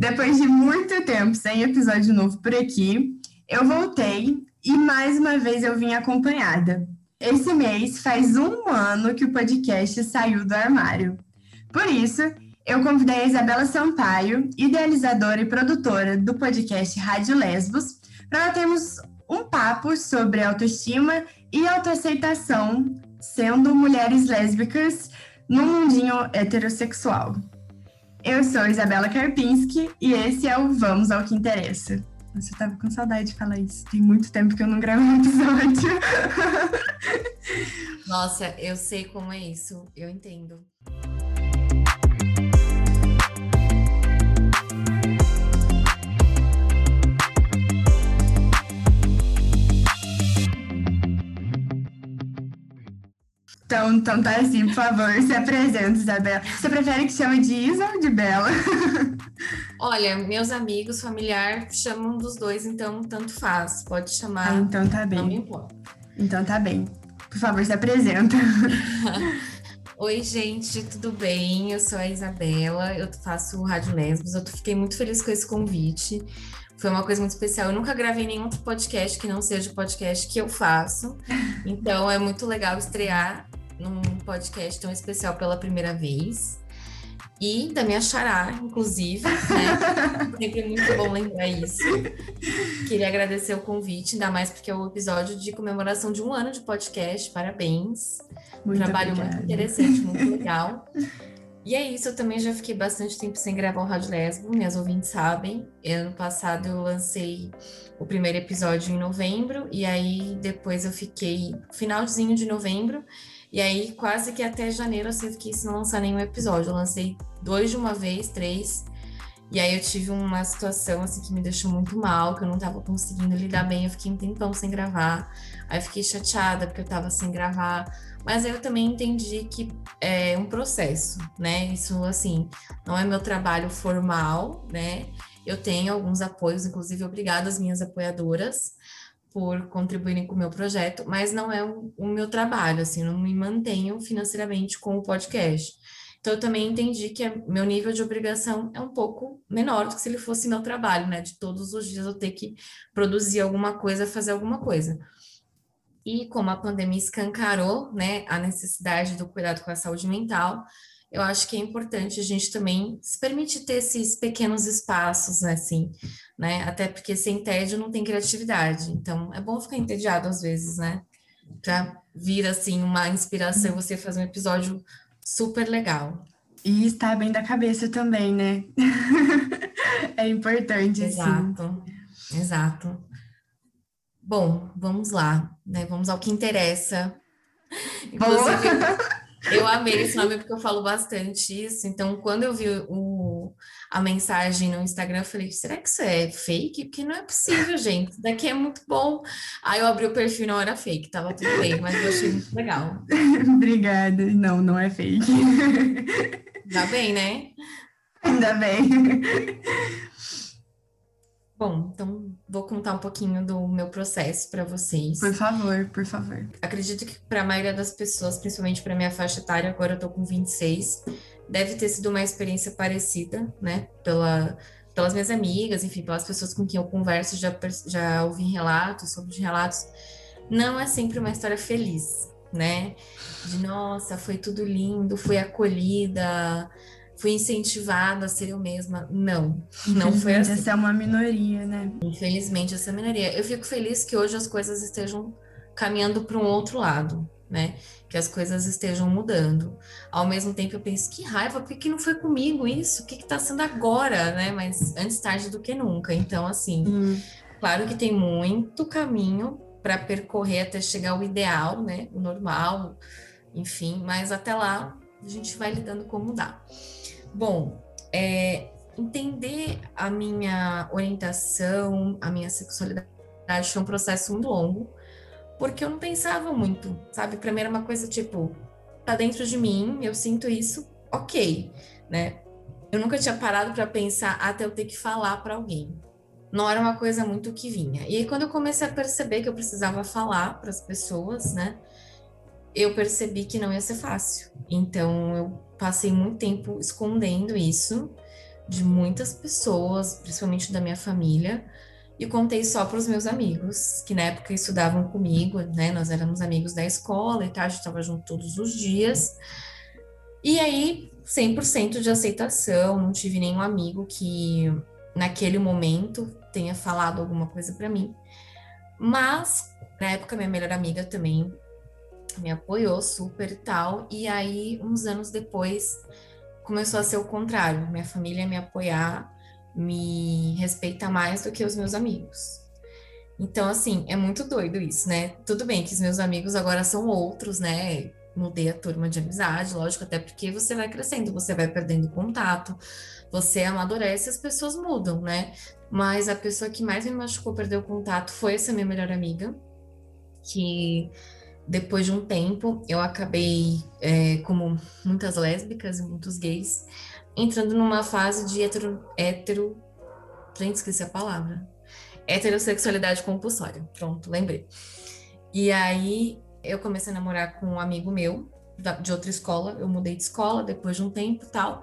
Depois de muito tempo sem episódio novo por aqui, eu voltei e mais uma vez eu vim acompanhada. Esse mês faz um ano que o podcast saiu do armário. Por isso, eu convidei a Isabela Sampaio, idealizadora e produtora do podcast Rádio Lesbos, para termos um papo sobre autoestima e autoaceitação, sendo mulheres lésbicas no mundinho heterossexual. Eu sou Isabela Karpinski e esse é o Vamos ao que Interessa. Nossa, eu tava com saudade de falar isso. Tem muito tempo que eu não gravo um episódio. Nossa, eu sei como é isso. Eu entendo. Então, então tá assim, por favor, se apresenta, Isabela. Você prefere que chame de Isa ou de Bela? Olha, meus amigos, familiar, chamam dos dois, então tanto faz. Pode chamar. Ah, então tá bem. Não me importa. Então tá bem. Por favor, se apresenta. Oi, gente, tudo bem? Eu sou a Isabela, eu faço Rádio Lesbos. Eu fiquei muito feliz com esse convite. Foi uma coisa muito especial. Eu nunca gravei nenhum outro podcast que não seja o podcast que eu faço. Então é muito legal estrear num podcast tão especial pela primeira vez. E da minha xará, inclusive, né? Sempre muito bom lembrar isso. Queria agradecer o convite, ainda mais porque é o episódio de comemoração de um ano de podcast. Parabéns. Muito Trabalho obrigada. muito interessante, muito legal. E é isso, eu também já fiquei bastante tempo sem gravar o Rádio Lesbo, minhas ouvintes sabem. Ano passado eu lancei o primeiro episódio em novembro, e aí depois eu fiquei finalzinho de novembro, e aí quase que até janeiro eu fiquei sem lançar nenhum episódio. Eu lancei dois de uma vez, três, e aí eu tive uma situação assim que me deixou muito mal, que eu não tava conseguindo lidar bem, eu fiquei um tempão sem gravar. Aí eu fiquei chateada porque eu tava sem gravar. Mas eu também entendi que é um processo, né? Isso assim, não é meu trabalho formal, né? Eu tenho alguns apoios, inclusive obrigada às minhas apoiadoras por contribuírem com o meu projeto, mas não é o, o meu trabalho, assim, não me mantenho financeiramente com o podcast. Então, eu também entendi que é- meu nível de obrigação é um pouco menor do que se ele fosse meu trabalho, né? De todos os dias eu ter que produzir alguma coisa, fazer alguma coisa. E como a pandemia escancarou, né, a necessidade do cuidado com a saúde mental, eu acho que é importante a gente também se permitir ter esses pequenos espaços, né, assim, né? Até porque sem tédio não tem criatividade. Então, é bom ficar entediado às vezes, né? Pra vir, assim, uma inspiração, você fazer um episódio super legal. E estar bem da cabeça também, né? é importante, sim. Exato, exato. Bom, vamos lá, né? Vamos ao que interessa. Inclusive, eu, amei esse nome porque eu falo bastante isso. Então, quando eu vi o, a mensagem no Instagram, eu falei: será que isso é fake? Porque não é possível, gente. Isso daqui é muito bom. Aí eu abri o perfil e não era fake, tava tudo bem, mas eu achei muito legal. Obrigada. Não, não é fake. Tá bem, né? Ainda bem. Bom, então vou contar um pouquinho do meu processo para vocês. Por favor, por favor. Acredito que para a maioria das pessoas, principalmente para minha faixa etária, agora eu tô com 26, deve ter sido uma experiência parecida, né? Pela, pelas minhas amigas, enfim, pelas pessoas com quem eu converso, já, já ouvi relatos sobre os relatos. Não é sempre uma história feliz, né? De nossa, foi tudo lindo, fui acolhida, fui incentivada a ser eu mesma. Não, não foi assim. Essa é uma minoria, né? Infelizmente, essa é a minoria. Eu fico feliz que hoje as coisas estejam caminhando para um outro lado, né? Que as coisas estejam mudando. Ao mesmo tempo, eu penso, que raiva, por que, que não foi comigo isso? O que está sendo agora, né? Mas antes tarde do que nunca. Então, assim, Hum, claro que tem muito caminho para percorrer até chegar ao ideal, né? O normal, enfim, mas até lá a gente vai lidando como dá. Bom, é, entender a minha orientação, a minha sexualidade foi um processo muito longo, porque eu não pensava muito, sabe? Pra mim era uma coisa tipo, tá dentro de mim, eu sinto isso, ok, né? Eu nunca tinha parado para pensar até eu ter que falar para alguém. Não era uma coisa muito que vinha. E aí, quando eu comecei a perceber que eu precisava falar para as pessoas, né? Eu percebi que não ia ser fácil. Então, eu passei muito tempo escondendo isso, de muitas pessoas, principalmente da minha família, e contei só para os meus amigos, que na época estudavam comigo, né? Nós éramos amigos da escola e tal, a gente estava junto todos os dias. E aí, 100% de aceitação, não tive nenhum amigo que naquele momento tenha falado alguma coisa para mim. Mas, na época, minha melhor amiga também me apoiou super e tal. E aí, uns anos depois, começou a ser o contrário. Minha família me apoiar, me respeitar mais do que os meus amigos. Então, assim, é muito doido isso, né? Tudo bem que os meus amigos agora são outros, né? Mudei a turma de amizade, lógico, até porque você vai crescendo, você vai perdendo contato, você amadurece, as pessoas mudam, né? Mas a pessoa que mais me machucou, perdeu contato, foi essa minha melhor amiga, que depois de um tempo eu acabei, é, como muitas lésbicas e muitos gays, entrando numa fase de hetero, hetero gente, esqueci a palavra, heterossexualidade compulsória, pronto, lembrei. E aí eu comecei a namorar com um amigo meu, de outra escola, eu mudei de escola depois de um tempo tal,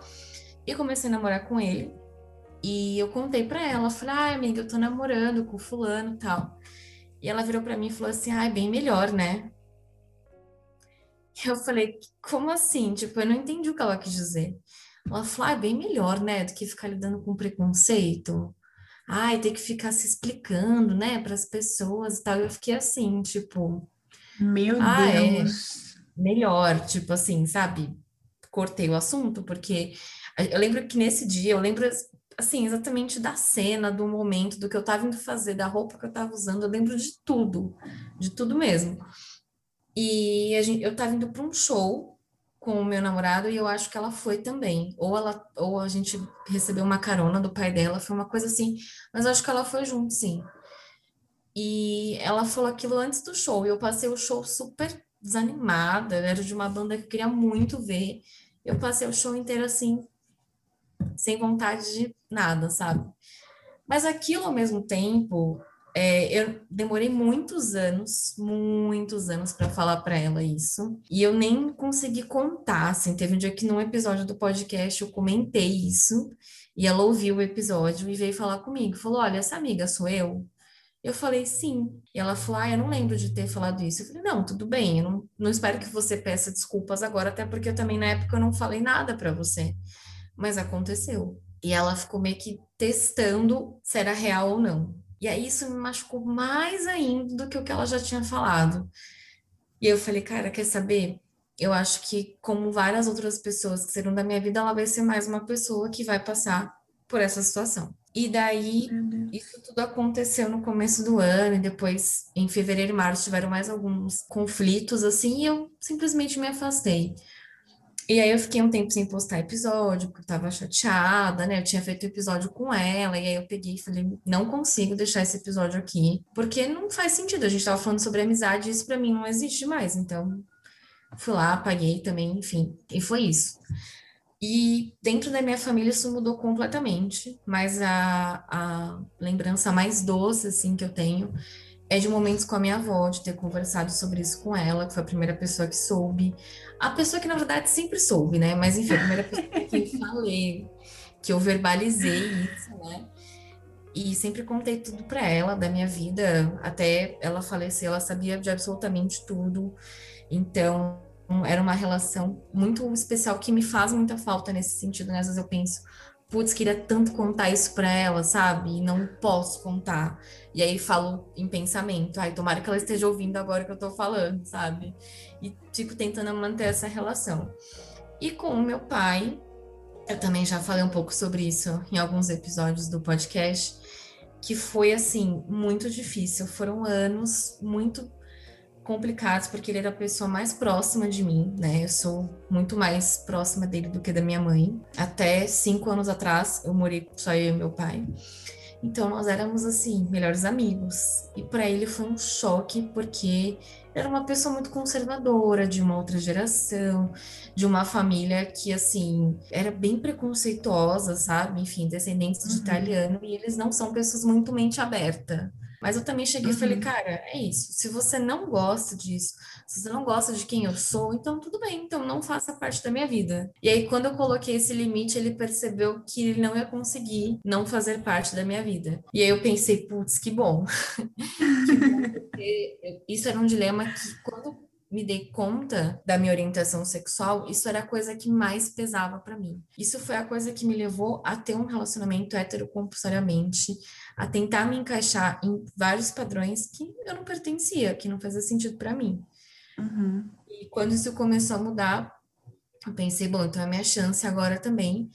e comecei a namorar com ele, e eu contei para ela, falei, ai, amiga, eu tô namorando com fulano e tal. E ela virou para mim e falou assim, ai, bem melhor, né? Eu falei, como assim? Tipo, eu não entendi o que ela quis dizer. Ela falou, ah, é bem melhor, né, do que ficar lidando com preconceito. Ai, ter que ficar se explicando, né, para as pessoas e tal. Eu fiquei assim, tipo, meu ah, Deus. É melhor, tipo assim, sabe? Cortei o assunto, porque eu lembro que nesse dia, eu lembro assim, exatamente da cena, do momento, do que eu estava indo fazer, da roupa que eu estava usando, eu lembro de tudo, de tudo mesmo. E gente, eu estava indo para um show com o meu namorado e eu acho que ela foi também. Ou ela, ou a gente recebeu uma carona do pai dela, foi uma coisa assim, mas acho que ela foi junto, sim. E ela falou aquilo antes do show, e eu passei o show super desanimada, era de uma banda que eu queria muito ver. Eu passei o show inteiro assim, sem vontade de nada, sabe? Mas aquilo ao mesmo tempo, é, eu demorei muitos anos, muitos anos para falar para ela isso, e eu nem consegui contar. Assim, teve um dia que num episódio do podcast eu comentei isso, e ela ouviu o episódio e veio falar comigo, falou: "Olha, essa amiga sou eu". Eu falei sim. E ela falou: Ah, eu não lembro de ter falado isso. Eu falei: Não, tudo bem. Eu não, não espero que você peça desculpas agora, até porque eu também na época não falei nada para você mas aconteceu. E ela ficou meio que testando se era real ou não. E aí isso me machucou mais ainda do que o que ela já tinha falado. E eu falei, cara, quer saber? Eu acho que, como várias outras pessoas que serão da minha vida, ela vai ser mais uma pessoa que vai passar por essa situação. E daí, isso tudo aconteceu no começo do ano, e depois, em fevereiro e março, tiveram mais alguns conflitos, assim, e eu simplesmente me afastei. E aí eu fiquei um tempo sem postar episódio, porque eu tava chateada, né? Eu tinha feito episódio com ela, e aí eu peguei e falei, não consigo deixar esse episódio aqui, porque não faz sentido. A gente tava falando sobre amizade, e isso para mim não existe mais. Então, fui lá, apaguei também, enfim, e foi isso. E dentro da minha família isso mudou completamente, mas a, a lembrança mais doce, assim, que eu tenho é de momentos com a minha avó, de ter conversado sobre isso com ela, que foi a primeira pessoa que soube. A pessoa que, na verdade, sempre soube, né? Mas, enfim, a primeira pessoa que eu falei, que eu verbalizei isso, né? E sempre contei tudo para ela da minha vida, até ela falecer, ela sabia de absolutamente tudo. Então, era uma relação muito especial que me faz muita falta nesse sentido, né? Às vezes eu penso, putz, queria tanto contar isso para ela, sabe? E não posso contar. E aí falo em pensamento, ai, tomara que ela esteja ouvindo agora que eu tô falando, sabe? E fico tentando manter essa relação. E com o meu pai, eu também já falei um pouco sobre isso em alguns episódios do podcast, que foi assim, muito difícil. Foram anos muito complicados, porque ele era a pessoa mais próxima de mim, né? Eu sou muito mais próxima dele do que da minha mãe. Até cinco anos atrás, eu morei só eu e meu pai. Então, nós éramos, assim, melhores amigos. E para ele foi um choque, porque era uma pessoa muito conservadora, de uma outra geração, de uma família que, assim, era bem preconceituosa, sabe? Enfim, descendentes uhum. de italiano, e eles não são pessoas muito mente aberta Mas eu também cheguei uhum. e falei, uhum. cara, é isso. Se você não gosta disso, se você não gosta de quem eu sou, então tudo bem, então não faça parte da minha vida. E aí, quando eu coloquei esse limite, ele percebeu que ele não ia conseguir não fazer parte da minha vida. E aí eu pensei, putz, que bom. que bom porque isso era um dilema que quando me dei conta da minha orientação sexual, isso era a coisa que mais pesava para mim. Isso foi a coisa que me levou a ter um relacionamento heterocompulsoriamente, a tentar me encaixar em vários padrões que eu não pertencia, que não fazia sentido para mim. Uhum. E quando isso começou a mudar, eu pensei, bom, então é minha chance agora também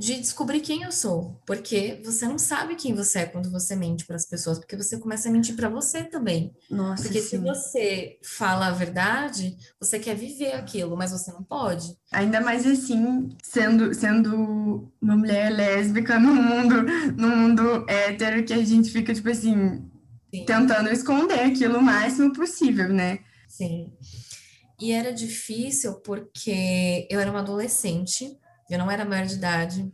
de descobrir quem eu sou, porque você não sabe quem você é quando você mente para as pessoas, porque você começa a mentir para você também. Nossa, porque sim. se você fala a verdade, você quer viver aquilo, mas você não pode. Ainda mais assim, sendo sendo uma mulher lésbica no mundo no mundo hétero que a gente fica tipo assim, sim. tentando esconder aquilo o máximo possível, né? Sim. E era difícil porque eu era uma adolescente eu não era maior de idade,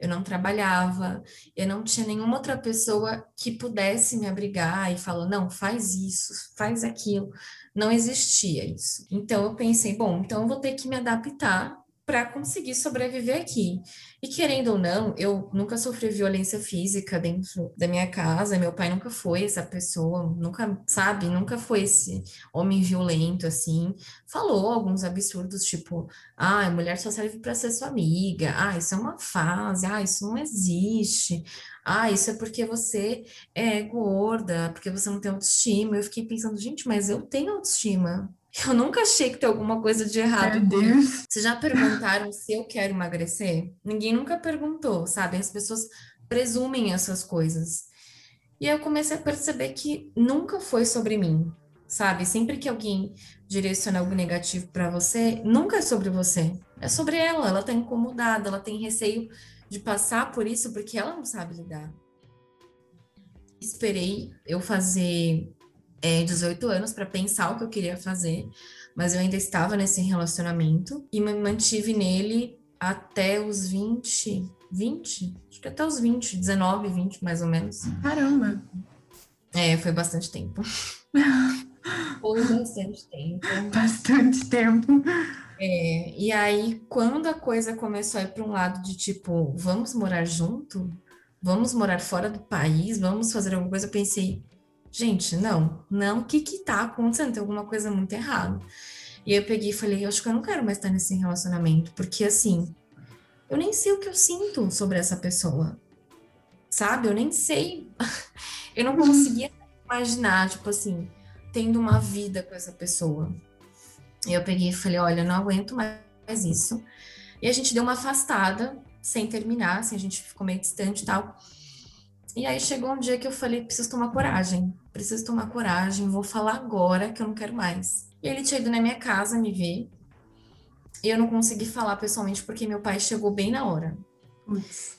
eu não trabalhava, eu não tinha nenhuma outra pessoa que pudesse me abrigar e falar, não, faz isso, faz aquilo. Não existia isso. Então eu pensei, bom, então eu vou ter que me adaptar para conseguir sobreviver aqui. E querendo ou não, eu nunca sofri violência física dentro da minha casa, meu pai nunca foi essa pessoa, nunca, sabe, nunca foi esse homem violento assim. Falou alguns absurdos, tipo, ah, mulher só serve para ser sua amiga, ah, isso é uma fase, ah, isso não existe. Ah, isso é porque você é gorda, porque você não tem autoestima. Eu fiquei pensando, gente, mas eu tenho autoestima. Eu nunca achei que tem alguma coisa de errado. Meu Deus. Vocês já perguntaram se eu quero emagrecer? Ninguém nunca perguntou, sabe? As pessoas presumem essas coisas. E aí eu comecei a perceber que nunca foi sobre mim, sabe? Sempre que alguém direciona algo negativo para você, nunca é sobre você. É sobre ela. Ela tá incomodada, ela tem receio de passar por isso porque ela não sabe lidar. Esperei eu fazer é, 18 anos para pensar o que eu queria fazer, mas eu ainda estava nesse relacionamento e me mantive nele até os 20, 20? Acho que até os 20, 19, 20 mais ou menos. Caramba! É, foi bastante tempo. foi bastante tempo. Bastante tempo. É, e aí, quando a coisa começou a ir para um lado de tipo, vamos morar junto? Vamos morar fora do país? Vamos fazer alguma coisa? Eu pensei, gente, não, não, o que que tá acontecendo? Tem alguma coisa muito errada. E eu peguei e falei, eu acho que eu não quero mais estar nesse relacionamento, porque assim, eu nem sei o que eu sinto sobre essa pessoa, sabe? Eu nem sei, eu não conseguia imaginar, tipo assim, tendo uma vida com essa pessoa. E eu peguei e falei, olha, não aguento mais isso. E a gente deu uma afastada, sem terminar, assim, a gente ficou meio distante e tal. E aí chegou um dia que eu falei, preciso tomar coragem, preciso tomar coragem, vou falar agora que eu não quero mais. E ele tinha ido na minha casa me ver, e eu não consegui falar pessoalmente porque meu pai chegou bem na hora.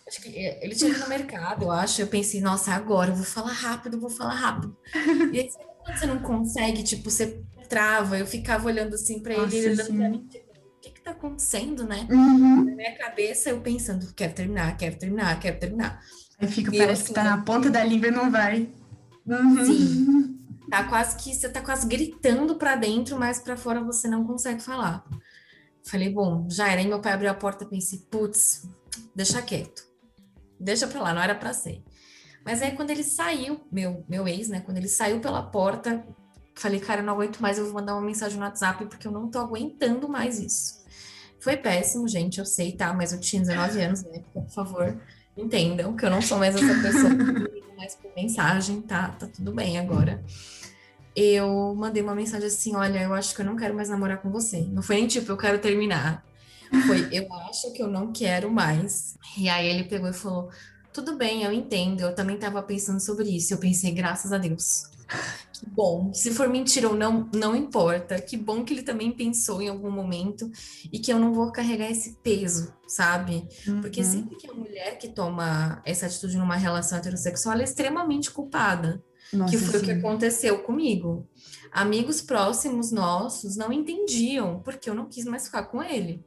Acho que eh, ele tinha ido no mercado, eu acho. Eu pensei, nossa, agora eu vou falar rápido, vou falar rápido. e aí, quando você não consegue, tipo, você trava, eu ficava olhando assim para ele, ele olhando pra mim, tipo, o que que tá acontecendo, né? Uhum. Na minha cabeça, eu pensando, quero terminar, quero terminar, quero terminar. Aí fica, e parece eu, que tá na ponta da língua e não vai. Uhum. Sim. Tá quase que você tá quase gritando para dentro, mas para fora você não consegue falar. Falei, bom, já era. Aí meu pai abriu a porta e pensei, putz, deixa quieto. Deixa pra lá, não era pra ser. Mas aí quando ele saiu, meu, meu ex, né? Quando ele saiu pela porta, falei, cara, eu não aguento mais, eu vou mandar uma mensagem no WhatsApp porque eu não tô aguentando mais isso. Foi péssimo, gente, eu sei, tá? Mas eu tinha 19 anos né? por favor entendam que eu não sou mais essa pessoa mais por mensagem, tá? Tá tudo bem agora. Eu mandei uma mensagem assim: olha, eu acho que eu não quero mais namorar com você. Não foi nem tipo, eu quero terminar. Foi, eu acho que eu não quero mais. E aí ele pegou e falou: tudo bem, eu entendo. Eu também estava pensando sobre isso. Eu pensei, graças a Deus. Que bom. Se for mentira ou não, não importa. Que bom que ele também pensou em algum momento e que eu não vou carregar esse peso, sabe? Uhum. Porque sempre que a mulher que toma essa atitude numa relação heterossexual, ela é extremamente culpada. Nossa, que foi sim. o que aconteceu comigo. Amigos próximos nossos não entendiam porque eu não quis mais ficar com ele.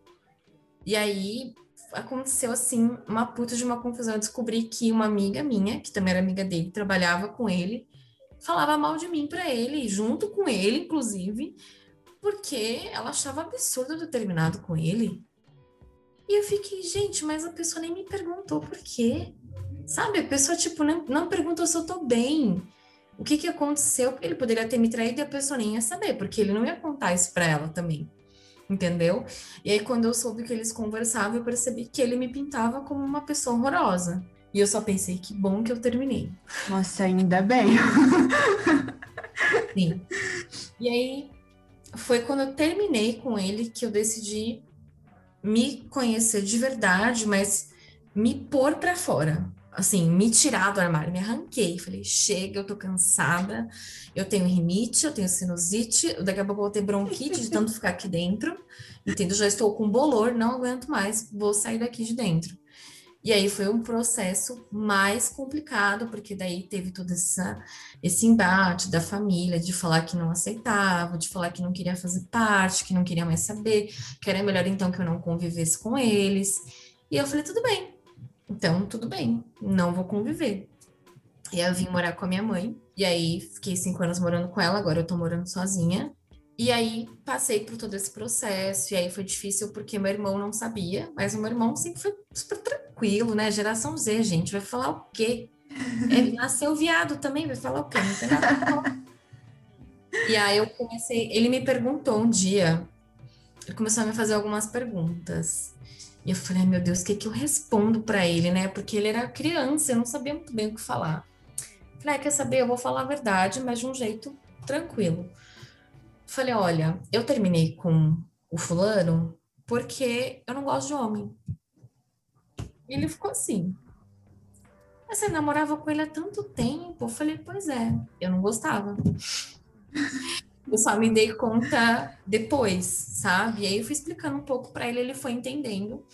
E aí aconteceu assim uma puta de uma confusão. Eu descobri que uma amiga minha, que também era amiga dele, trabalhava com ele falava mal de mim para ele, junto com ele, inclusive, porque ela achava absurdo eu ter terminado com ele. E eu fiquei, gente, mas a pessoa nem me perguntou por quê. Sabe, a pessoa, tipo, não, não perguntou se eu tô bem. O que que aconteceu? Ele poderia ter me traído e a pessoa nem ia saber, porque ele não ia contar isso pra ela também. Entendeu? E aí, quando eu soube que eles conversavam, eu percebi que ele me pintava como uma pessoa horrorosa. E eu só pensei, que bom que eu terminei. Nossa, ainda bem. Sim. E aí, foi quando eu terminei com ele que eu decidi me conhecer de verdade, mas me pôr para fora. Assim, me tirar do armário, me arranquei. Falei, chega, eu tô cansada, eu tenho rinite, eu tenho sinusite, daqui a pouco eu vou ter bronquite de tanto ficar aqui dentro, entendeu? Já estou com bolor, não aguento mais, vou sair daqui de dentro. E aí foi um processo mais complicado, porque daí teve todo essa, esse embate da família, de falar que não aceitava, de falar que não queria fazer parte, que não queria mais saber, que era melhor então que eu não convivesse com eles. E eu falei, tudo bem, então tudo bem, não vou conviver. E aí eu vim morar com a minha mãe, e aí fiquei cinco anos morando com ela, agora eu tô morando sozinha. E aí passei por todo esse processo, e aí foi difícil porque meu irmão não sabia, mas o meu irmão sempre foi super tranquilo, né? Geração Z, gente, vai falar o quê? É, nasceu viado também, vai falar o quê? Não tem nada E aí eu comecei, ele me perguntou um dia, ele começou a me fazer algumas perguntas. E eu falei, meu Deus, o que, que eu respondo para ele, né? Porque ele era criança, eu não sabia muito bem o que falar. Falei, ah, quer saber? Eu vou falar a verdade, mas de um jeito tranquilo. Falei, olha, eu terminei com o fulano porque eu não gosto de homem. E ele ficou assim. Mas você namorava com ele há tanto tempo? Eu falei, pois é, eu não gostava. Eu só me dei conta depois, sabe? E aí eu fui explicando um pouco para ele, ele foi entendendo.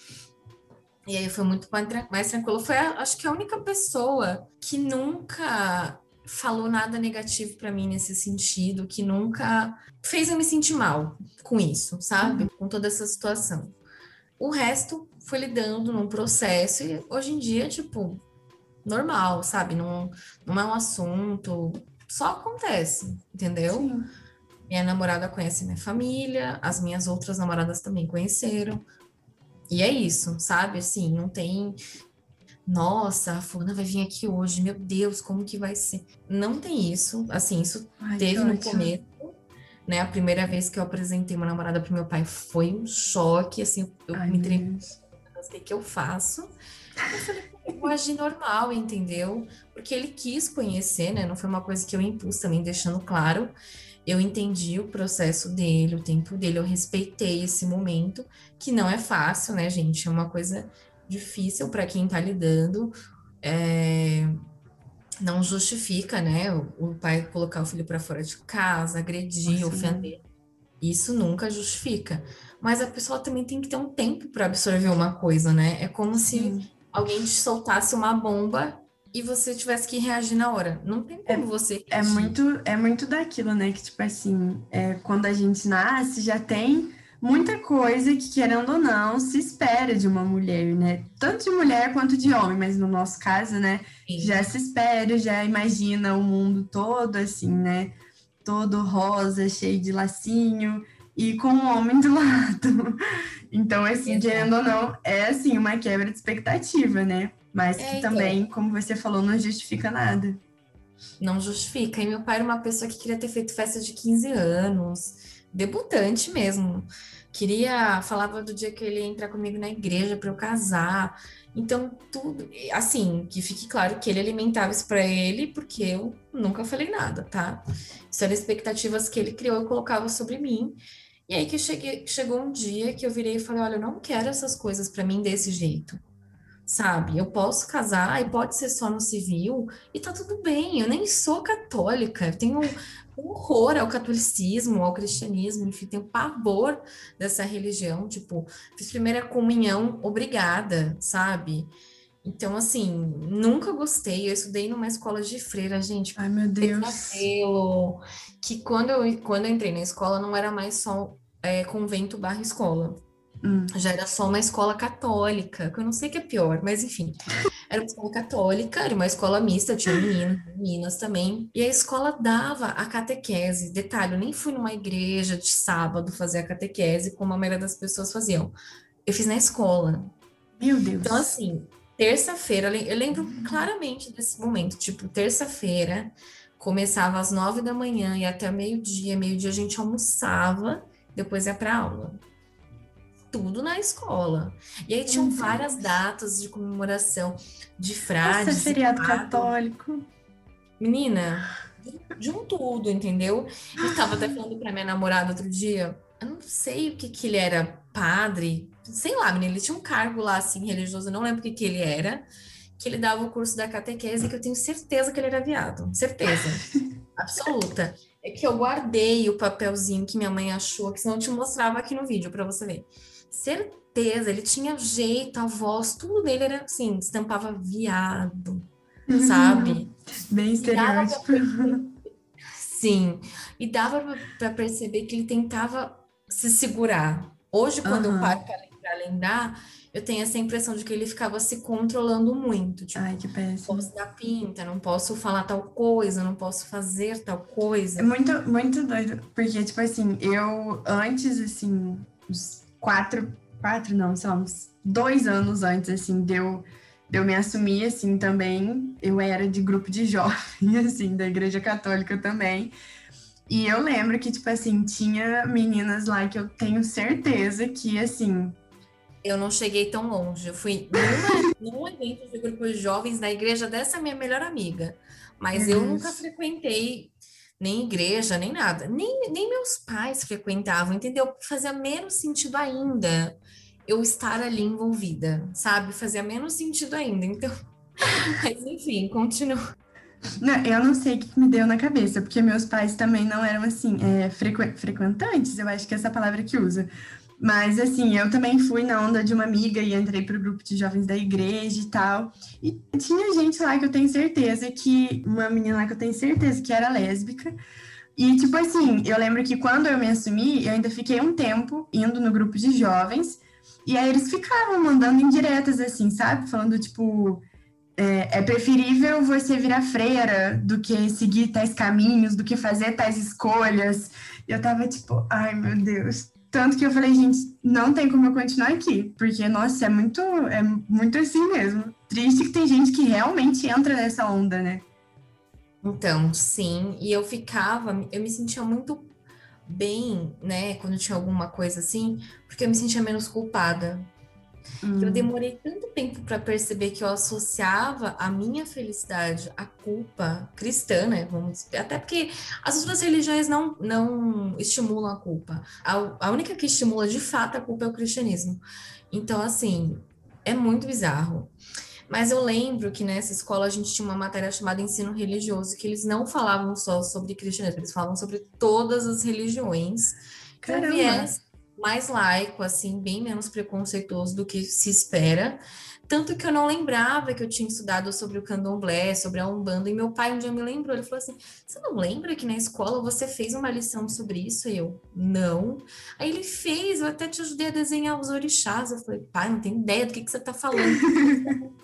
E aí foi muito mais tranquilo. Foi, acho que a única pessoa que nunca falou nada negativo para mim nesse sentido, que nunca fez eu me sentir mal com isso, sabe? Uhum. Com toda essa situação. O resto foi lidando num processo e hoje em dia, tipo, normal, sabe? Não, não é um assunto, só acontece, entendeu? Sim. Minha namorada conhece minha família, as minhas outras namoradas também conheceram. E é isso, sabe? Assim, não tem. Nossa, a fulana vai vir aqui hoje, meu Deus, como que vai ser? Não tem isso. Assim, isso Ai, teve no começo, né? A primeira vez que eu apresentei uma namorada pro meu pai foi um choque, assim, eu Ai, me tremi o que, eu faço? Eu falei, eu agir normal, entendeu? Porque ele quis conhecer, né? Não foi uma coisa que eu impus também, deixando claro. Eu entendi o processo dele, o tempo dele, eu respeitei esse momento, que não é fácil, né, gente? É uma coisa difícil para quem tá lidando. É... Não justifica, né? O, o pai colocar o filho para fora de casa, agredir, ofender. Isso nunca justifica mas a pessoa também tem que ter um tempo para absorver uma coisa, né? É como Sim. se alguém te soltasse uma bomba e você tivesse que reagir na hora. Não tem como é, você. É muito, é muito daquilo, né? Que, tipo assim, é, quando a gente nasce, já tem muita coisa que, querendo ou não, se espera de uma mulher, né? Tanto de mulher quanto de homem, mas no nosso caso, né? Sim. Já se espera, já imagina o mundo todo assim, né? Todo rosa, cheio de lacinho e com o homem do lado. Então, assim, querendo ou não, é assim, uma quebra de expectativa, né? Mas que é, também, então... como você falou, não justifica nada. Não justifica. E meu pai era uma pessoa que queria ter feito festa de 15 anos, debutante mesmo. Queria, falava do dia que ele ia entrar comigo na igreja para eu casar. Então, tudo, assim, que fique claro que ele alimentava isso para ele, porque eu nunca falei nada, tá? Isso eram expectativas que ele criou e colocava sobre mim. E aí que cheguei, chegou um dia que eu virei e falei, olha, eu não quero essas coisas para mim desse jeito. Sabe? Eu posso casar e pode ser só no civil e tá tudo bem. Eu nem sou católica, eu tenho um horror ao catolicismo, ao cristianismo, enfim, tenho pavor dessa religião, tipo, fiz primeira comunhão obrigada, sabe? Então, assim, nunca gostei. Eu estudei numa escola de freira, gente. Ai, meu Deus. Cabelo, que quando eu, quando eu entrei na escola não era mais só é, convento barra escola. Hum. Já era só uma escola católica, que eu não sei o que é pior, mas enfim. Era uma escola católica, era uma escola mista, tinha meninos, meninas também. E a escola dava a catequese. Detalhe, eu nem fui numa igreja de sábado fazer a catequese, como a maioria das pessoas faziam. Eu fiz na escola. Meu Deus. Então, assim, terça-feira, eu lembro claramente desse momento. Tipo, terça-feira, começava às nove da manhã e até meio-dia. Meio-dia a gente almoçava, depois ia para aula tudo na escola. E aí tinham várias datas de comemoração de frades. Nossa, feriado católico. Menina, de um tudo, entendeu? Eu estava até falando para minha namorada outro dia, eu não sei o que que ele era, padre, sei lá, menina, ele tinha um cargo lá, assim, religioso, eu não lembro o que que ele era, que ele dava o curso da catequese, que eu tenho certeza que ele era viado, certeza, absoluta. É que eu guardei o papelzinho que minha mãe achou, que senão eu te mostrava aqui no vídeo para você ver certeza, ele tinha jeito, a voz, tudo dele era assim, estampava viado, sabe? Bem estereótipo. Sim, e dava para perceber que ele tentava se segurar. Hoje, quando uhum. eu paro para lembrar, eu tenho essa impressão de que ele ficava se controlando muito. Tipo, Ai, que péssimo. Não posso dar pinta, não posso falar tal coisa, não posso fazer tal coisa. É muito, muito doido, porque, tipo assim, eu antes, assim, quatro, quatro não, são uns dois anos antes, assim, deu de eu me assumir, assim, também, eu era de grupo de jovens, assim, da igreja católica também, e eu lembro que, tipo assim, tinha meninas lá que eu tenho certeza que, assim... Eu não cheguei tão longe, eu fui num evento de grupos de jovens na igreja dessa minha melhor amiga, mas eu nunca frequentei nem igreja, nem nada. Nem, nem meus pais frequentavam, entendeu? Fazia menos sentido ainda eu estar ali envolvida, sabe? Fazia menos sentido ainda. Então, mas enfim, continua. Não, eu não sei o que me deu na cabeça, porque meus pais também não eram assim, é, frequ frequentantes, eu acho que é essa palavra que usa. Mas, assim, eu também fui na onda de uma amiga e entrei para o grupo de jovens da igreja e tal. E tinha gente lá que eu tenho certeza que. Uma menina lá que eu tenho certeza que era lésbica. E, tipo assim, eu lembro que quando eu me assumi, eu ainda fiquei um tempo indo no grupo de jovens. E aí eles ficavam mandando indiretas, assim, sabe? Falando, tipo. É, é preferível você virar freira do que seguir tais caminhos, do que fazer tais escolhas. Eu tava tipo, ai meu Deus, tanto que eu falei, gente, não tem como eu continuar aqui, porque, nossa, é muito, é muito assim mesmo. Triste que tem gente que realmente entra nessa onda, né? Então, sim, e eu ficava, eu me sentia muito bem, né, quando tinha alguma coisa assim, porque eu me sentia menos culpada. Hum. Eu demorei tanto tempo para perceber que eu associava a minha felicidade à culpa cristã, né? Vamos dizer. até porque as outras religiões não, não estimulam a culpa. A, a única que estimula de fato a culpa é o cristianismo. Então, assim, é muito bizarro. Mas eu lembro que nessa escola a gente tinha uma matéria chamada ensino religioso, que eles não falavam só sobre cristianismo, eles falavam sobre todas as religiões. Caramba! Mais laico, assim, bem menos preconceituoso do que se espera. Tanto que eu não lembrava que eu tinha estudado sobre o candomblé, sobre a Umbanda, e meu pai um dia me lembrou, ele falou assim, você não lembra que na escola você fez uma lição sobre isso? E eu, não. Aí ele fez, eu até te ajudei a desenhar os orixás. Eu falei, pai, não tenho ideia do que, que você está falando.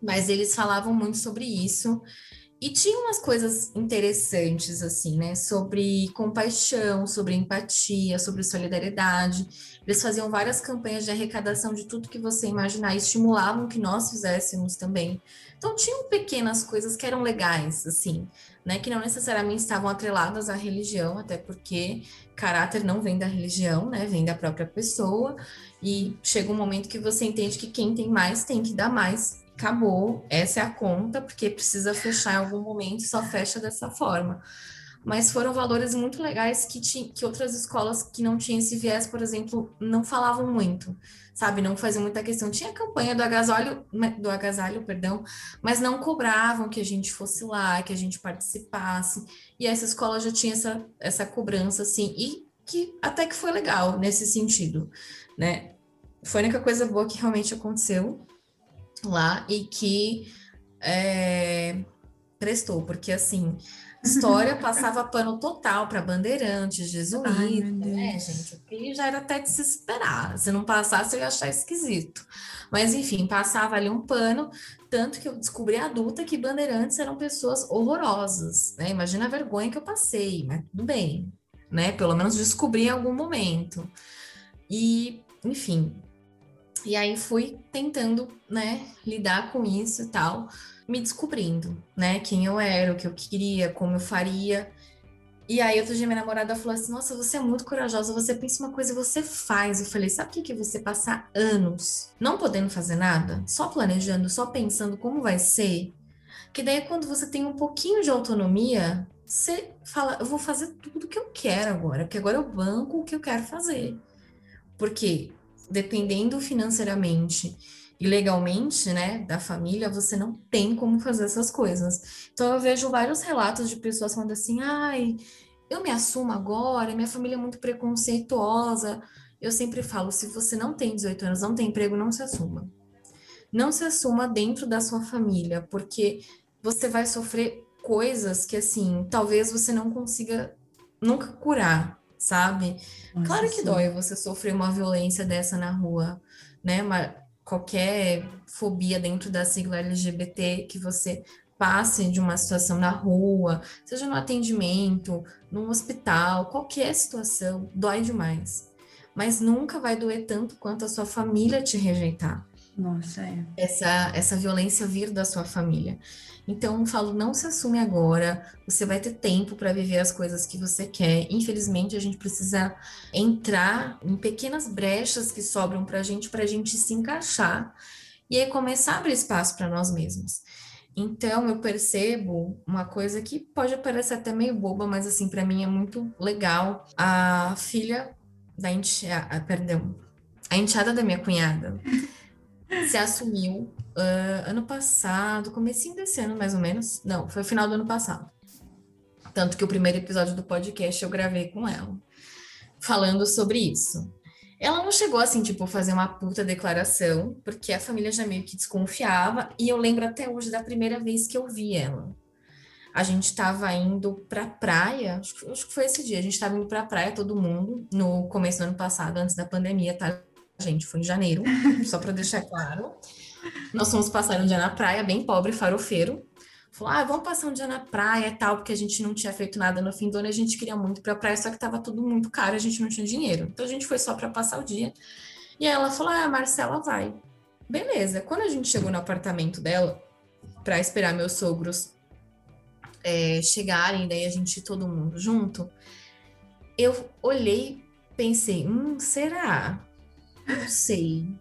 Mas eles falavam muito sobre isso. E tinha umas coisas interessantes, assim, né? Sobre compaixão, sobre empatia, sobre solidariedade. Eles faziam várias campanhas de arrecadação de tudo que você imaginar e estimulavam que nós fizéssemos também. Então, tinham pequenas coisas que eram legais, assim, né? Que não necessariamente estavam atreladas à religião, até porque caráter não vem da religião, né? Vem da própria pessoa. E chega um momento que você entende que quem tem mais tem que dar mais acabou, essa é a conta, porque precisa fechar em algum momento e só fecha dessa forma. Mas foram valores muito legais que, que outras escolas que não tinham esse viés, por exemplo, não falavam muito, sabe? Não faziam muita questão. Tinha campanha do agasalho, do agasalho, perdão, mas não cobravam que a gente fosse lá, que a gente participasse. E essa escola já tinha essa, essa cobrança, assim, e que até que foi legal nesse sentido, né? Foi a única coisa boa que realmente aconteceu lá e que é, prestou, porque assim, história passava pano total para bandeirantes, jesuítas, né, gente? Que já era até de se esperar. Se não passasse, eu ia achar esquisito. Mas, enfim, passava ali um pano, tanto que eu descobri adulta que bandeirantes eram pessoas horrorosas, né? Imagina a vergonha que eu passei, mas tudo bem, né? Pelo menos descobri em algum momento. E, enfim, e aí fui tentando, né, lidar com isso e tal, me descobrindo, né, quem eu era, o que eu queria, como eu faria. E aí outro dia minha namorada falou assim: "Nossa, você é muito corajosa, você pensa uma coisa e você faz". Eu falei: "Sabe o que que você passar anos não podendo fazer nada, só planejando, só pensando como vai ser?" Que daí quando você tem um pouquinho de autonomia, você fala: "Eu vou fazer tudo o que eu quero agora, porque agora eu banco o que eu quero fazer". Porque dependendo financeiramente e legalmente, né, da família, você não tem como fazer essas coisas. Então eu vejo vários relatos de pessoas falando assim: "Ai, eu me assumo agora, minha família é muito preconceituosa". Eu sempre falo, se você não tem 18 anos, não tem emprego, não se assuma. Não se assuma dentro da sua família, porque você vai sofrer coisas que assim, talvez você não consiga nunca curar sabe? Nossa, claro que sim. dói você sofrer uma violência dessa na rua, né? Uma, qualquer fobia dentro da sigla LGBT que você passe de uma situação na rua, seja no atendimento, no hospital, qualquer situação, dói demais. Mas nunca vai doer tanto quanto a sua família te rejeitar. Nossa, é. Essa, essa violência vir da sua família. Então, eu falo, não se assume agora, você vai ter tempo para viver as coisas que você quer. Infelizmente, a gente precisa entrar em pequenas brechas que sobram para a gente, para a gente se encaixar e aí começar a abrir espaço para nós mesmos. Então, eu percebo uma coisa que pode parecer até meio boba, mas assim, para mim é muito legal. A filha da enteada, perdão, a enteada da minha cunhada se assumiu uh, ano passado, comecinho desse ano mais ou menos. Não, foi o final do ano passado. Tanto que o primeiro episódio do podcast eu gravei com ela, falando sobre isso. Ela não chegou assim, tipo, fazer uma puta declaração, porque a família já meio que desconfiava, e eu lembro até hoje da primeira vez que eu vi ela. A gente estava indo pra praia, acho que, acho que foi esse dia, a gente estava indo pra praia, todo mundo, no começo do ano passado, antes da pandemia, tá? Gente, foi em janeiro, só para deixar claro. Nós fomos passar um dia na praia, bem pobre, farofeiro. Falou, ah, vamos passar um dia na praia e tal, porque a gente não tinha feito nada no fim do ano, a gente queria muito ir pra praia, só que tava tudo muito caro, a gente não tinha dinheiro. Então a gente foi só para passar o dia. E aí ela falou, ah, a Marcela vai. Beleza. Quando a gente chegou no apartamento dela, para esperar meus sogros é, chegarem, daí a gente todo mundo junto, eu olhei, pensei, hum, será? Não sei.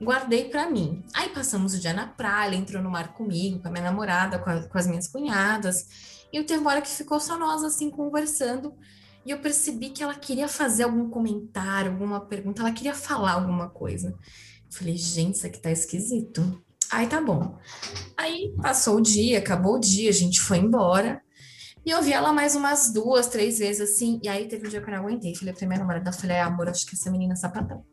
Guardei para mim. Aí passamos o dia na praia, entrou no mar comigo, com a minha namorada, com, a, com as minhas cunhadas. E teve uma hora que ficou só nós, assim, conversando. E eu percebi que ela queria fazer algum comentário, alguma pergunta, ela queria falar alguma coisa. falei, gente, isso aqui tá esquisito. Aí tá bom. Aí passou o dia, acabou o dia, a gente foi embora. E eu vi ela mais umas duas, três vezes assim. E aí teve um dia que eu não aguentei. Falei pra minha namorada, falei, amor, acho que essa menina é sapatão.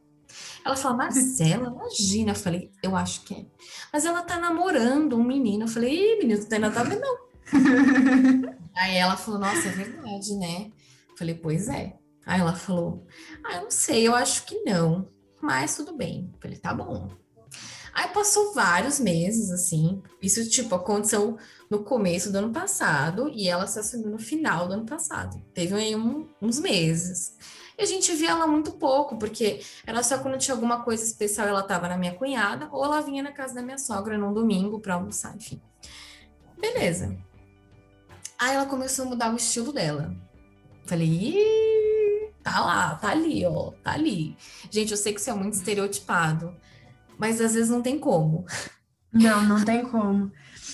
Ela falou, Marcela, imagina. Eu falei, eu acho que é. Mas ela tá namorando um menino. Eu falei, ih, menino, não tem nada a ver, não. Aí ela falou, nossa, é verdade, né? Eu falei, pois é. Aí ela falou, ah, eu não sei, eu acho que não. Mas tudo bem. Eu falei, tá bom. Aí passou vários meses, assim. Isso, tipo, aconteceu no começo do ano passado e ela se assumiu no final do ano passado. Teve aí um, uns meses. E a gente via ela muito pouco, porque era só quando tinha alguma coisa especial, ela estava na minha cunhada, ou ela vinha na casa da minha sogra num domingo para almoçar, enfim. Beleza. Aí ela começou a mudar o estilo dela. Falei, Ih, tá lá, tá ali, ó, tá ali. Gente, eu sei que isso é muito estereotipado, mas às vezes não tem como. Não, não tem como.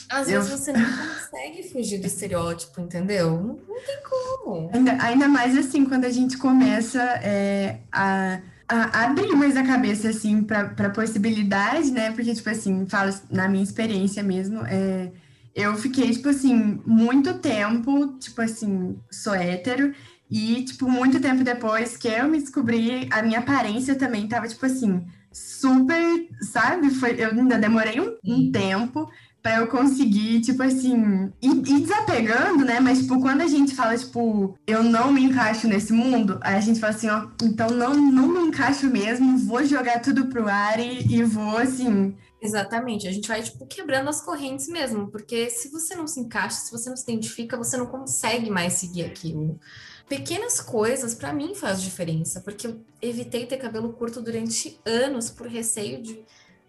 Às eu... vezes você não consegue fugir do estereótipo, entendeu? Não, não tem como. Ainda, ainda, mais assim, quando a gente começa é, a, a, abrir mais a cabeça, assim, para possibilidade, né? Porque, tipo assim, falo na minha experiência mesmo, é, eu fiquei, tipo assim, muito tempo, tipo assim, sou hétero, e, tipo, muito tempo depois que eu me descobri, a minha aparência também tava, tipo assim, super, sabe? Foi, eu ainda demorei um, um tempo para eu conseguir, tipo assim, ir, desapegando, né? Mas, tipo, quando a gente fala, tipo, eu não me encaixo nesse mundo, aí a gente fala assim, ó, então não, não me encaixo mesmo, vou jogar tudo pro ar e, e vou, assim, Exatamente, a gente vai tipo quebrando as correntes mesmo, porque se você não se encaixa, se você não se identifica, você não consegue mais seguir aquilo. Pequenas coisas para mim faz diferença, porque eu evitei ter cabelo curto durante anos por receio de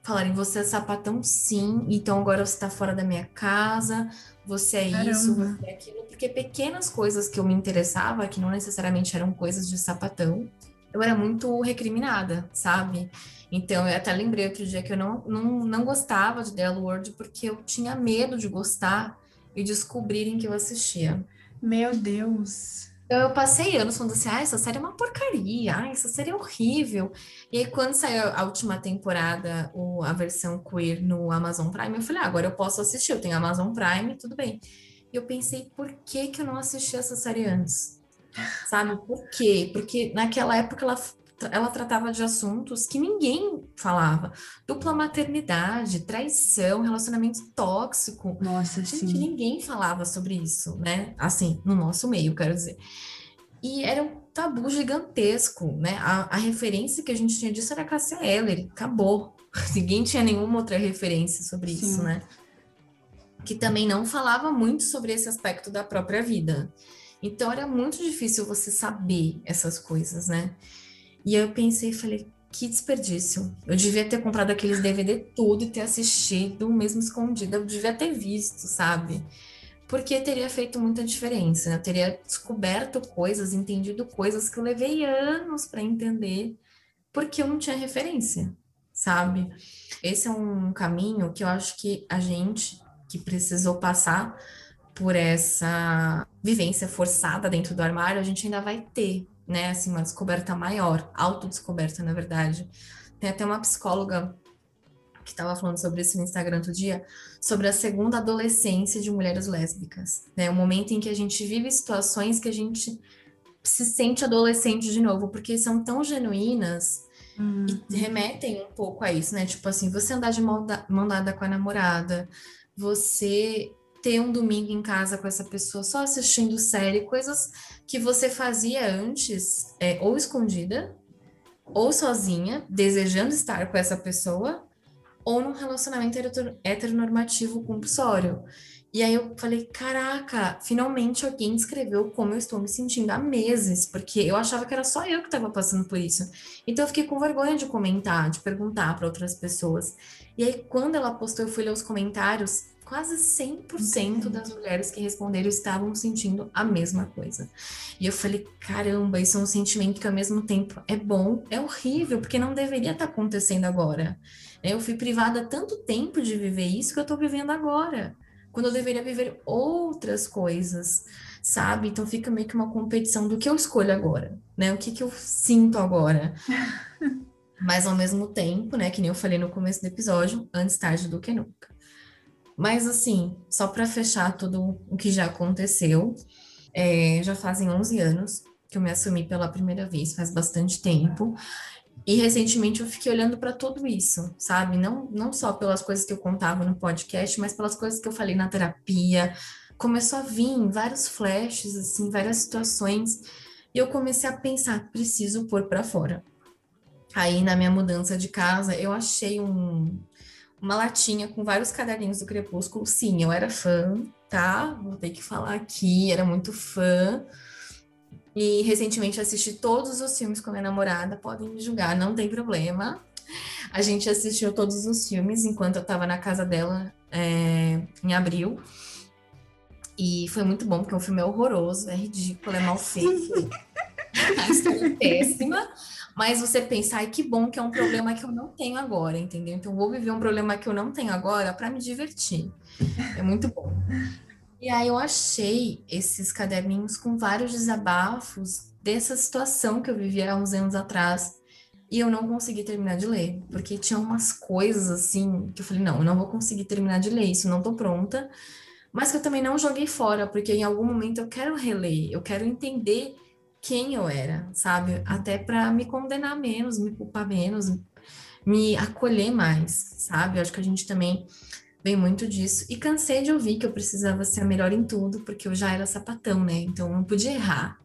falarem você é sapatão sim, então agora você tá fora da minha casa, você é Caramba. isso, você é aquilo, porque pequenas coisas que eu me interessava, que não necessariamente eram coisas de sapatão, eu era muito recriminada, sabe? Então, eu até lembrei outro dia que eu não, não, não gostava de The World porque eu tinha medo de gostar e descobrirem que eu assistia. Meu Deus! Então, eu passei anos falando assim, ah, essa série é uma porcaria, ah, essa série é horrível. E aí, quando saiu a última temporada, o, a versão queer no Amazon Prime, eu falei, ah, agora eu posso assistir, eu tenho Amazon Prime, tudo bem. E eu pensei, por que que eu não assisti essa série antes? Sabe, por quê? Porque naquela época ela ela tratava de assuntos que ninguém falava. Dupla maternidade, traição, relacionamento tóxico. Nossa, Gente, sim. ninguém falava sobre isso, né? Assim, no nosso meio, quero dizer. E era um tabu gigantesco, né? A, a referência que a gente tinha disso era a Cassia Eller, acabou. Ninguém tinha nenhuma outra referência sobre sim. isso, né? Que também não falava muito sobre esse aspecto da própria vida. Então era muito difícil você saber essas coisas, né? E eu pensei e falei, que desperdício. Eu devia ter comprado aqueles DVD tudo e ter assistido mesmo escondido. Eu devia ter visto, sabe? Porque teria feito muita diferença. Né? Eu teria descoberto coisas, entendido coisas que eu levei anos para entender, porque eu não tinha referência, sabe? Esse é um caminho que eu acho que a gente que precisou passar por essa vivência forçada dentro do armário, a gente ainda vai ter, né, assim, uma descoberta maior, autodescoberta, na verdade. Tem até uma psicóloga que estava falando sobre isso no Instagram outro dia, sobre a segunda adolescência de mulheres lésbicas, né, o momento em que a gente vive situações que a gente se sente adolescente de novo, porque são tão genuínas uhum. e remetem um pouco a isso, né, tipo assim, você andar de mão, da, mão dada com a namorada, você ter um domingo em casa com essa pessoa só assistindo série, coisas que você fazia antes, é, ou escondida, ou sozinha, desejando estar com essa pessoa, ou num relacionamento heteronormativo compulsório. E aí eu falei, caraca, finalmente alguém escreveu como eu estou me sentindo há meses, porque eu achava que era só eu que estava passando por isso. Então eu fiquei com vergonha de comentar, de perguntar para outras pessoas. E aí quando ela postou, eu fui ler os comentários, quase 100% das mulheres que responderam estavam sentindo a mesma coisa. E eu falei, caramba, isso é um sentimento que ao mesmo tempo é bom, é horrível, porque não deveria estar acontecendo agora. Eu fui privada tanto tempo de viver isso que eu estou vivendo agora, quando eu deveria viver outras coisas, sabe? Então fica meio que uma competição do que eu escolho agora, né? O que, que eu sinto agora. Mas ao mesmo tempo, né, que nem eu falei no começo do episódio, antes tarde do que nunca. Mas, assim, só para fechar tudo o que já aconteceu, é, já fazem 11 anos que eu me assumi pela primeira vez, faz bastante tempo. E recentemente eu fiquei olhando para tudo isso, sabe? Não, não só pelas coisas que eu contava no podcast, mas pelas coisas que eu falei na terapia. Começou a vir vários flashes, assim, várias situações. E eu comecei a pensar, preciso pôr para fora. Aí, na minha mudança de casa, eu achei um, uma latinha com vários caderninhos do Crepúsculo. Sim, eu era fã, tá? Vou ter que falar aqui, era muito fã. E recentemente assisti todos os filmes com minha namorada, podem me julgar, não tem problema. A gente assistiu todos os filmes enquanto eu estava na casa dela é, em abril. E foi muito bom, porque o filme é horroroso, é ridículo, é mal feito. A história é péssima mas você pensa, ai, que bom que é um problema que eu não tenho agora, entendeu? Então, vou viver um problema que eu não tenho agora para me divertir. É muito bom. E aí eu achei esses caderninhos com vários desabafos dessa situação que eu vivia há uns anos atrás. E eu não consegui terminar de ler, porque tinha umas coisas assim que eu falei, não, eu não vou conseguir terminar de ler isso, não tô pronta. Mas que eu também não joguei fora, porque em algum momento eu quero reler, eu quero entender quem eu era, sabe? Até para me condenar menos, me culpar menos, me acolher mais, sabe? Eu acho que a gente também Vem muito disso. E cansei de ouvir que eu precisava ser a melhor em tudo, porque eu já era sapatão, né? Então eu não podia errar.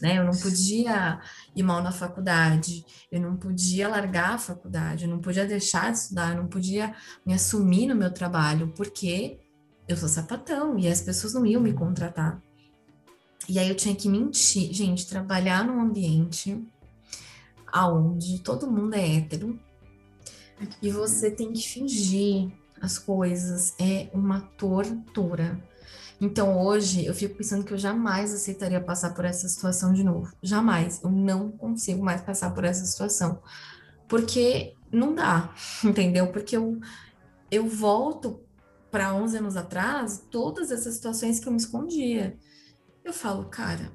Né? Eu não podia ir mal na faculdade, eu não podia largar a faculdade, eu não podia deixar de estudar, eu não podia me assumir no meu trabalho, porque eu sou sapatão e as pessoas não iam me contratar. E aí eu tinha que mentir, gente, trabalhar num ambiente aonde todo mundo é hétero e você tem que fingir as coisas, é uma tortura. Então hoje eu fico pensando que eu jamais aceitaria passar por essa situação de novo. Jamais. Eu não consigo mais passar por essa situação. Porque não dá, entendeu? Porque eu, eu volto para 11 anos atrás, todas essas situações que eu me escondia. Eu falo, cara,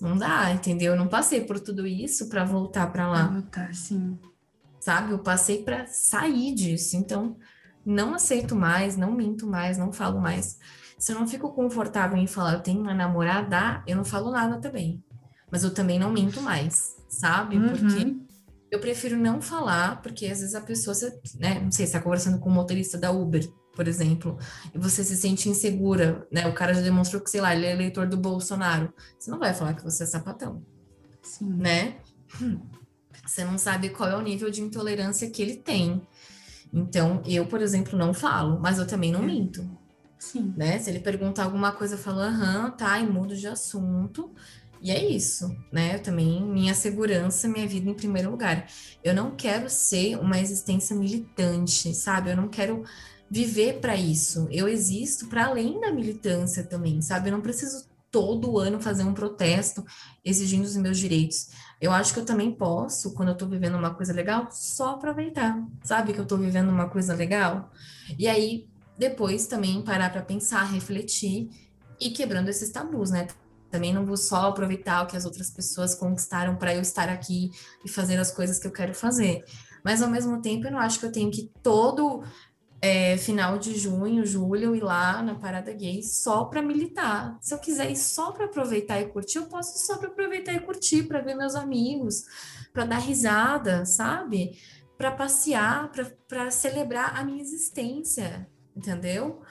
não dá, entendeu? Eu não passei por tudo isso para voltar para lá. Voltar, sim. Sabe? Eu passei para sair disso. Então, não aceito mais, não minto mais, não falo mais. Se eu não fico confortável em falar, eu tenho uma namorada, eu não falo nada também. Mas eu também não minto mais, sabe? Uhum. Porque eu prefiro não falar, porque às vezes a pessoa, né, não sei, está conversando com o motorista da Uber, por exemplo, e você se sente insegura, né? O cara já demonstrou que, sei lá, ele é eleitor do Bolsonaro. Você não vai falar que você é sapatão, Sim. né? Você não sabe qual é o nível de intolerância que ele tem. Então, eu, por exemplo, não falo, mas eu também não É. minto, Sim. né? Se ele perguntar alguma coisa, eu falo, aham, tá, e mudo de assunto. E é isso, né? Eu também, minha segurança, minha vida em primeiro lugar. Eu não quero ser uma existência militante, sabe? Eu não quero viver para isso. Eu existo para além da militância também, sabe? Eu não preciso todo ano fazer um protesto exigindo os meus direitos. Eu acho que eu também posso, quando eu tô vivendo uma coisa legal, só aproveitar, sabe? Que eu tô vivendo uma coisa legal. E aí, depois também parar para pensar, refletir e quebrando esses tabus, né? Também não vou só aproveitar o que as outras pessoas conquistaram para eu estar aqui e fazer as coisas que eu quero fazer. Mas ao mesmo tempo, eu não acho que eu tenho que todo é, final de junho, julho, ir lá na parada gay só para militar. Se eu quiser ir só para aproveitar e curtir, eu posso só para aproveitar e curtir, para ver meus amigos, para dar risada, sabe? Para passear, para celebrar a minha existência, entendeu?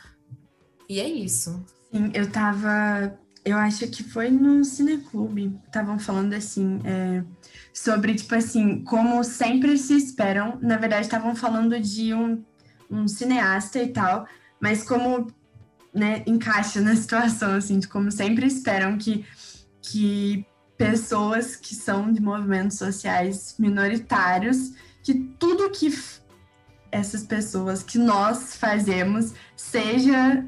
E é isso. Sim, eu tava. Eu acho que foi no Cineclube. Estavam falando assim. é, sobre, tipo assim, como sempre se esperam. Na verdade, estavam falando de um, um cineasta e tal, mas como né, encaixa na situação, assim, de como sempre esperam que, que pessoas que são de movimentos sociais minoritários, que tudo que essas pessoas, que nós fazemos, seja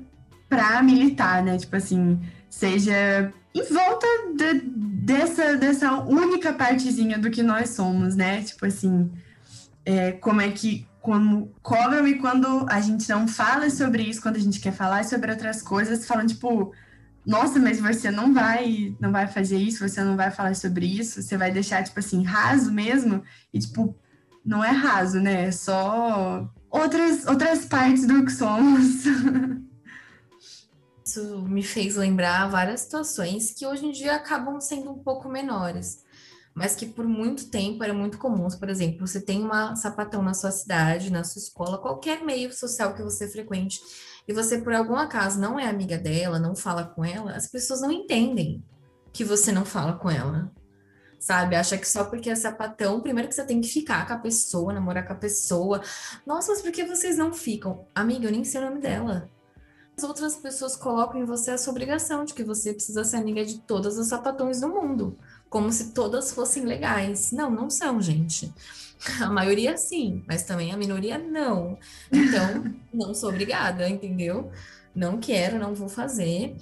para militar, né? Tipo assim, seja em volta de- dessa, dessa única partezinha do que nós somos, né? Tipo assim, é, como é que como cobram-me quando a gente não fala sobre isso, quando a gente quer falar sobre outras coisas, falam tipo, nossa, mas você não vai, não vai fazer isso, você não vai falar sobre isso, você vai deixar tipo assim raso mesmo e tipo não é raso, né? É só outras outras partes do que somos. Isso me fez lembrar várias situações que hoje em dia acabam sendo um pouco menores, mas que por muito tempo eram muito comuns. Por exemplo, você tem uma sapatão na sua cidade, na sua escola, qualquer meio social que você frequente, e você por algum acaso não é amiga dela, não fala com ela, as pessoas não entendem que você não fala com ela. Sabe, acha que só porque é sapatão, primeiro que você tem que ficar com a pessoa, namorar com a pessoa. Nossa, mas por que vocês não ficam? Amiga, eu nem sei o nome dela as outras pessoas colocam em você essa obrigação de que você precisa ser amiga de todas as sapatões do mundo, como se todas fossem legais. Não, não são, gente. A maioria sim, mas também a minoria não. Então, não sou obrigada, entendeu? Não quero, não vou fazer.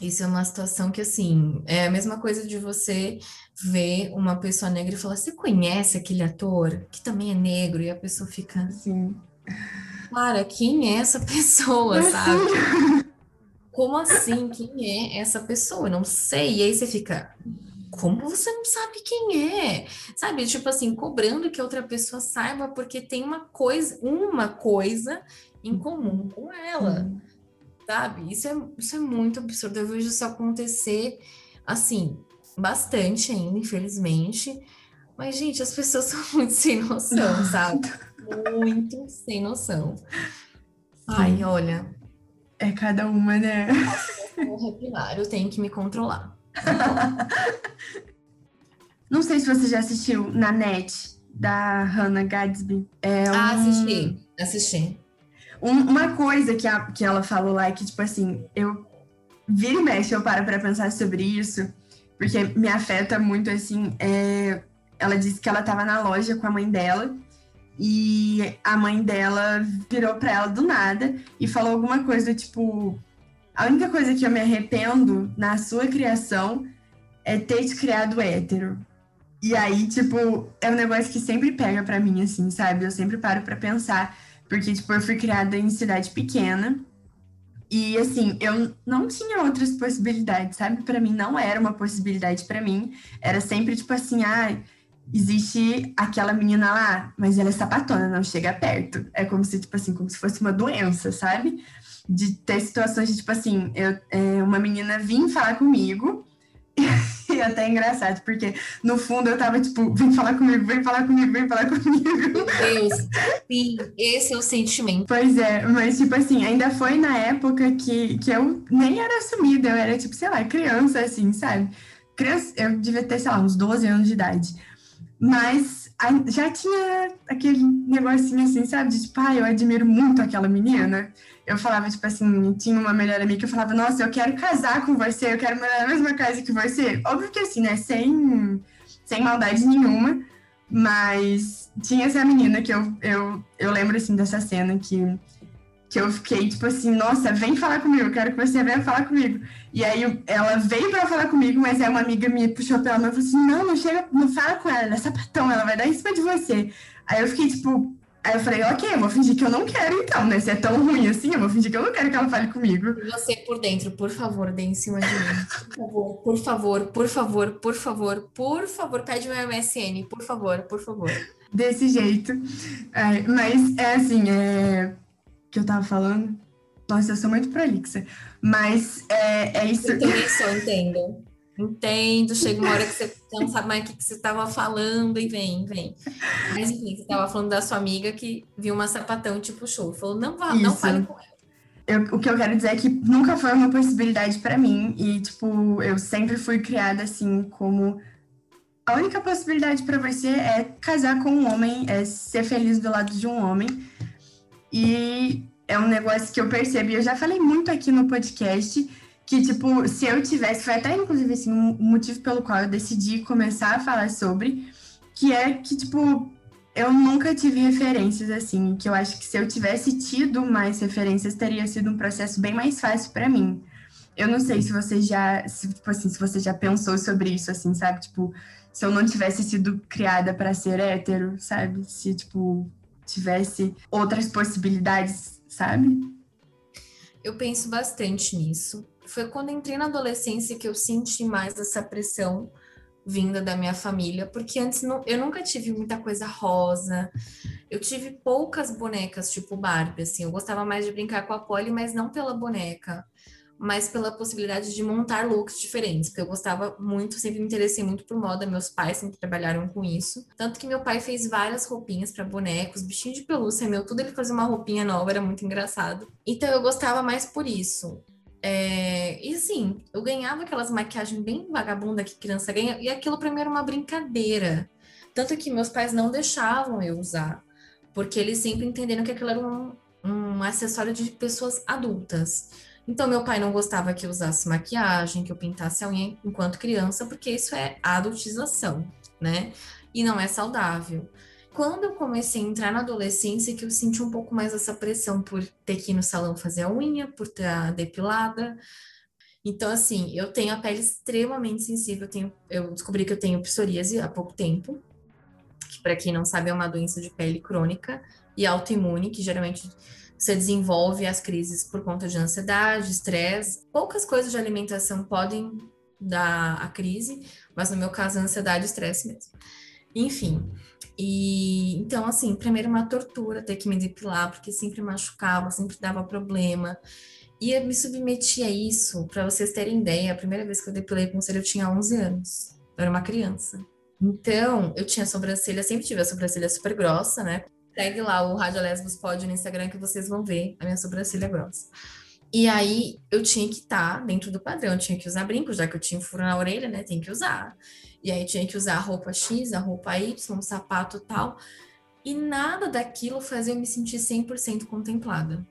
Isso é uma situação que, assim, é a mesma coisa de você ver uma pessoa negra e falar: Você conhece aquele ator que também é negro? E a pessoa fica, Assim, Cara, quem é essa pessoa, sabe? Como assim? Quem é essa pessoa? Eu não sei. E aí você fica, como você não sabe quem é? Sabe? Tipo assim, cobrando que outra pessoa saiba porque tem uma coisa, uma coisa em comum com ela, sabe? Isso é, isso é muito absurdo. Eu vejo isso acontecer, assim, bastante ainda, infelizmente. Mas, gente, as pessoas são muito sem noção, sabe? Muito sem noção. Ai, olha. É cada uma, né? Repilar, eu tenho que me controlar. Não sei se você já assistiu na net da Hannah Gadsby. É um... Ah, assisti, assisti. Um, uma coisa que, a, que ela falou lá é que, tipo assim, eu vira e mexe, eu paro pra pensar sobre isso, porque me afeta muito, assim. É, ela disse que ela tava na loja com a mãe dela e a mãe dela virou pra ela do nada e falou alguma coisa, tipo. A única coisa que eu me arrependo na sua criação é ter te criado hétero. E aí, tipo, é um negócio que sempre pega para mim, assim, sabe? Eu sempre paro para pensar, porque, tipo, eu fui criada em cidade pequena. E, assim, eu não tinha outras possibilidades, sabe? Para mim, não era uma possibilidade para mim. Era sempre, tipo assim, ah, existe aquela menina lá, mas ela é sapatona, não chega perto. É como se, tipo assim, como se fosse uma doença, sabe? De ter situações de, tipo assim, eu, é, uma menina vir falar comigo E até é engraçado, porque no fundo eu tava tipo, vem falar comigo, vem falar comigo, vem falar comigo. Meu Deus, sim, esse é o sentimento. Pois é, mas tipo assim, ainda foi na época que, que eu nem era assumida, eu era tipo, sei lá, criança assim, sabe? Criança, eu devia ter, sei lá, uns 12 anos de idade. Mas já tinha aquele negocinho assim, sabe? De tipo, ah, eu admiro muito aquela menina eu falava, tipo assim, tinha uma melhor amiga que eu falava, nossa, eu quero casar com você, eu quero morar na mesma casa que você. Óbvio que assim, né, sem, sem maldade nenhuma, mas tinha essa menina que eu, eu, eu lembro, assim, dessa cena que, que eu fiquei, tipo assim, nossa, vem falar comigo, eu quero que você venha falar comigo. E aí ela veio pra falar comigo, mas aí uma amiga me puxou pela mão e falou assim, não, não chega, não fala com ela, ela é sapatão, ela vai dar em cima de você. Aí eu fiquei, tipo, Aí eu falei, ok, eu vou fingir que eu não quero então, né? Se é tão ruim assim, eu vou fingir que eu não quero que ela fale comigo. E você por dentro, por favor, dê em cima de mim. Por favor, por favor, por favor, por favor, por favor, pede meu MSN, por favor, por favor. Desse jeito. É, mas é assim, é... que eu tava falando. Nossa, eu sou muito prolixa. Mas é, é isso. Eu também sou, entendo. Entendo, chega uma hora que você não sabe mais o que, você estava falando e vem, vem. Mas enfim, você estava falando da sua amiga que viu uma sapatão te puxou. Falou, não vá, não fale com ela. Eu, o que eu quero dizer é que nunca foi uma possibilidade para mim e, tipo, eu sempre fui criada assim como a única possibilidade para você é casar com um homem, é ser feliz do lado de um homem. E é um negócio que eu percebi, eu já falei muito aqui no podcast, que, tipo, se eu tivesse, foi até inclusive assim, um motivo pelo qual eu decidi começar a falar sobre, que é que, tipo, eu nunca tive referências assim, que eu acho que se eu tivesse tido mais referências, teria sido um processo bem mais fácil para mim. Eu não sei se você já, se, tipo assim, se você já pensou sobre isso, assim, sabe? Tipo, se eu não tivesse sido criada para ser hétero, sabe? Se, tipo, tivesse outras possibilidades, sabe? Eu penso bastante nisso foi quando entrei na adolescência que eu senti mais essa pressão vinda da minha família, porque antes não, eu nunca tive muita coisa rosa. Eu tive poucas bonecas tipo Barbie, assim. Eu gostava mais de brincar com a Polly, mas não pela boneca, mas pela possibilidade de montar looks diferentes, porque eu gostava muito, sempre me interessei muito por moda, meus pais sempre trabalharam com isso. Tanto que meu pai fez várias roupinhas para bonecos, bichinho de pelúcia meu, tudo ele fazia uma roupinha nova, era muito engraçado. Então eu gostava mais por isso. É, e assim, eu ganhava aquelas maquiagens bem vagabunda que criança ganha, e aquilo para mim era uma brincadeira. Tanto que meus pais não deixavam eu usar, porque eles sempre entenderam que aquilo era um, um acessório de pessoas adultas. Então, meu pai não gostava que eu usasse maquiagem, que eu pintasse a unha enquanto criança, porque isso é adultização, né? E não é saudável quando eu comecei a entrar na adolescência que eu senti um pouco mais essa pressão por ter que ir no salão fazer a unha, por estar depilada. Então, assim, eu tenho a pele extremamente sensível. Eu, tenho, eu descobri que eu tenho psoríase há pouco tempo, que para quem não sabe é uma doença de pele crônica e autoimune, que geralmente você desenvolve as crises por conta de ansiedade, estresse. Poucas coisas de alimentação podem dar a crise, mas no meu caso, ansiedade e estresse mesmo. Enfim, e então, assim, primeiro uma tortura ter que me depilar, porque sempre machucava, sempre dava problema. E eu me submeti a isso, para vocês terem ideia, a primeira vez que eu depilei com eu tinha 11 anos. Eu era uma criança. Então, eu tinha sobrancelha, sempre tive a sobrancelha super grossa, né? Segue lá o Rádio Lesbos Pod no Instagram que vocês vão ver a minha sobrancelha grossa. E aí eu tinha que estar tá dentro do padrão, eu tinha que usar brinco, já que eu tinha um furo na orelha, né? Tem que usar. E aí tinha que usar a roupa X, a roupa Y, um sapato tal. E nada daquilo fazia eu me sentir 100% contemplada.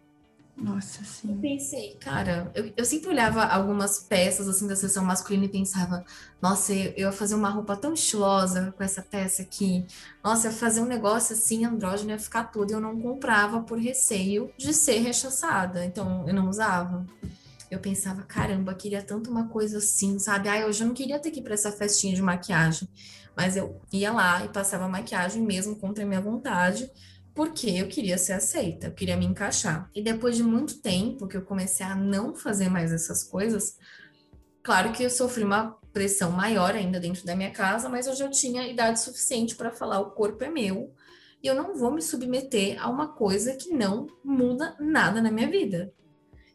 Nossa, sim. Eu pensei, cara, eu, eu sempre olhava algumas peças assim da seção masculina e pensava, nossa, eu, ia fazer uma roupa tão estilosa com essa peça aqui. Nossa, eu ia fazer um negócio assim, andrógeno, ia ficar tudo. Eu não comprava por receio de ser rechaçada. Então, eu não usava. Eu pensava, caramba, queria tanto uma coisa assim, sabe? Hoje eu não queria ter que ir pra essa festinha de maquiagem. Mas eu ia lá e passava maquiagem mesmo contra a minha vontade porque eu queria ser aceita, eu queria me encaixar. E depois de muito tempo que eu comecei a não fazer mais essas coisas, claro que eu sofri uma pressão maior ainda dentro da minha casa, mas eu já tinha idade suficiente para falar o corpo é meu e eu não vou me submeter a uma coisa que não muda nada na minha vida,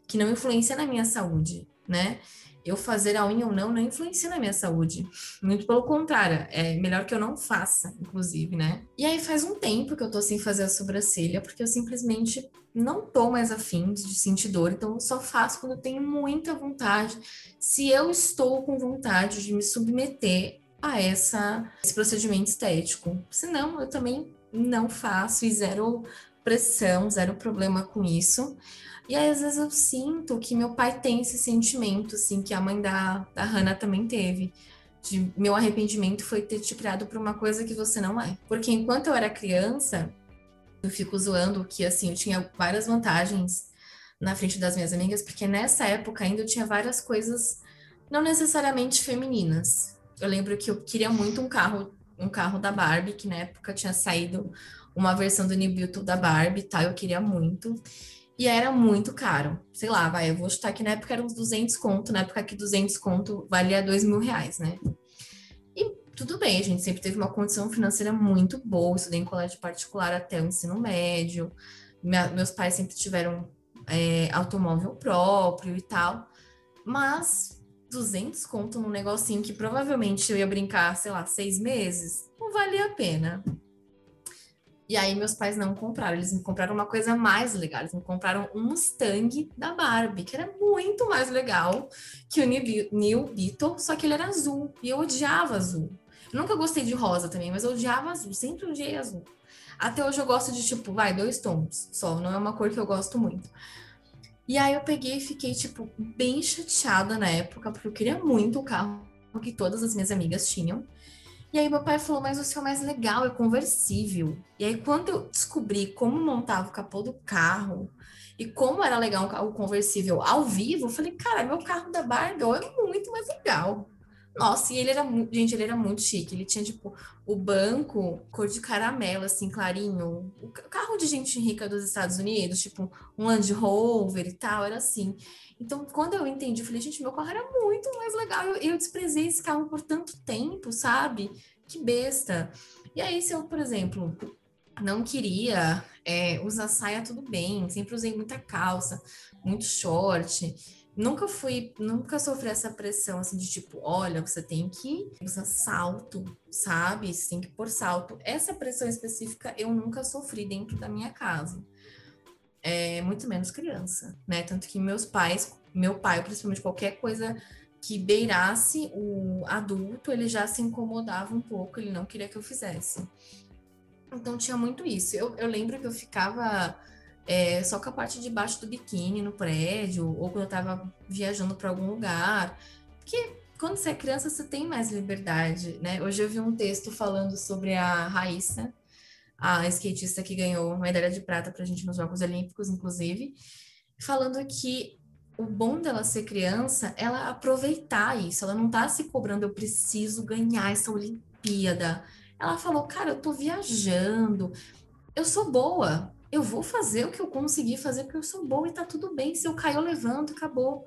que não influencia na minha saúde, né? eu fazer a unha ou não não influencia na minha saúde. Muito pelo contrário, é melhor que eu não faça, inclusive, né? E aí faz um tempo que eu tô sem fazer a sobrancelha, porque eu simplesmente não tô mais afim de sentir dor, então eu só faço quando eu tenho muita vontade. Se eu estou com vontade de me submeter a essa, esse procedimento estético. Senão, eu também não faço e zero pressão, zero problema com isso. E aí, às vezes, eu sinto que meu pai tem esse sentimento, assim, que a mãe da, da Hannah também teve. De meu arrependimento foi ter te criado por uma coisa que você não é. Porque enquanto eu era criança, eu fico zoando que, assim, eu tinha várias vantagens na frente das minhas amigas, porque nessa época ainda eu tinha várias coisas não necessariamente femininas. Eu lembro que eu queria muito um carro, um carro da Barbie, que na época tinha saído uma versão do Beetle da Barbie, tá? Eu queria muito. E era muito caro. Sei lá, vai, eu vou chutar que na época era uns 200 conto, na época que 200 conto valia 2 mil reais, né? E tudo bem, a gente sempre teve uma condição financeira muito boa, estudei em colégio particular até o ensino médio, Minha, meus pais sempre tiveram é, automóvel próprio e tal, mas 200 conto num negocinho que provavelmente eu ia brincar, sei lá, seis meses, não valia a pena. E aí meus pais não compraram, eles me compraram uma coisa mais legal, eles me compraram um Mustang da Barbie, que era muito mais legal que o New Beetle, só que ele era azul, e eu odiava azul. Eu nunca gostei de rosa também, mas eu odiava azul, sempre odiei azul. Até hoje eu gosto de, tipo, vai, dois tons só, não é uma cor que eu gosto muito. E aí eu peguei e fiquei, tipo, bem chateada na época, porque eu queria muito o carro que todas as minhas amigas tinham. E aí meu pai falou, mas o seu é mais legal é conversível. E aí quando eu descobri como montava o capô do carro e como era legal carro conversível ao vivo, eu falei, cara, meu carro da Barbie é muito mais legal. Nossa, e ele era muito, gente, ele era muito chique. Ele tinha, tipo, o banco cor de caramelo, assim, clarinho. O carro de gente rica dos Estados Unidos, tipo, um Land Rover e tal, era assim. Então, quando eu entendi, eu falei, gente, meu carro era muito mais legal. Eu, eu desprezei esse carro por tanto tempo, sabe? Que besta. E aí, se eu, por exemplo, não queria é, usar saia, tudo bem. Sempre usei muita calça, muito short. Nunca fui, nunca sofri essa pressão assim de tipo, olha, você tem que usar salto, sabe? Você tem que pôr salto. Essa pressão específica eu nunca sofri dentro da minha casa é, muito menos criança, né? Tanto que meus pais, meu pai, principalmente qualquer coisa que beirasse o adulto, ele já se incomodava um pouco, ele não queria que eu fizesse. Então tinha muito isso. Eu, eu lembro que eu ficava é, só com a parte de baixo do biquíni no prédio, ou quando eu tava viajando para algum lugar. Porque quando você é criança, você tem mais liberdade, né? Hoje eu vi um texto falando sobre a Raíssa, a skatista que ganhou medalha de prata para a gente nos Jogos Olímpicos, inclusive, falando que o bom dela ser criança, ela aproveitar isso, ela não tá se cobrando, eu preciso ganhar essa Olimpíada. Ela falou, cara, eu tô viajando, eu sou boa, eu vou fazer o que eu consegui fazer porque eu sou boa e tá tudo bem. Se eu cair, eu levanto, acabou.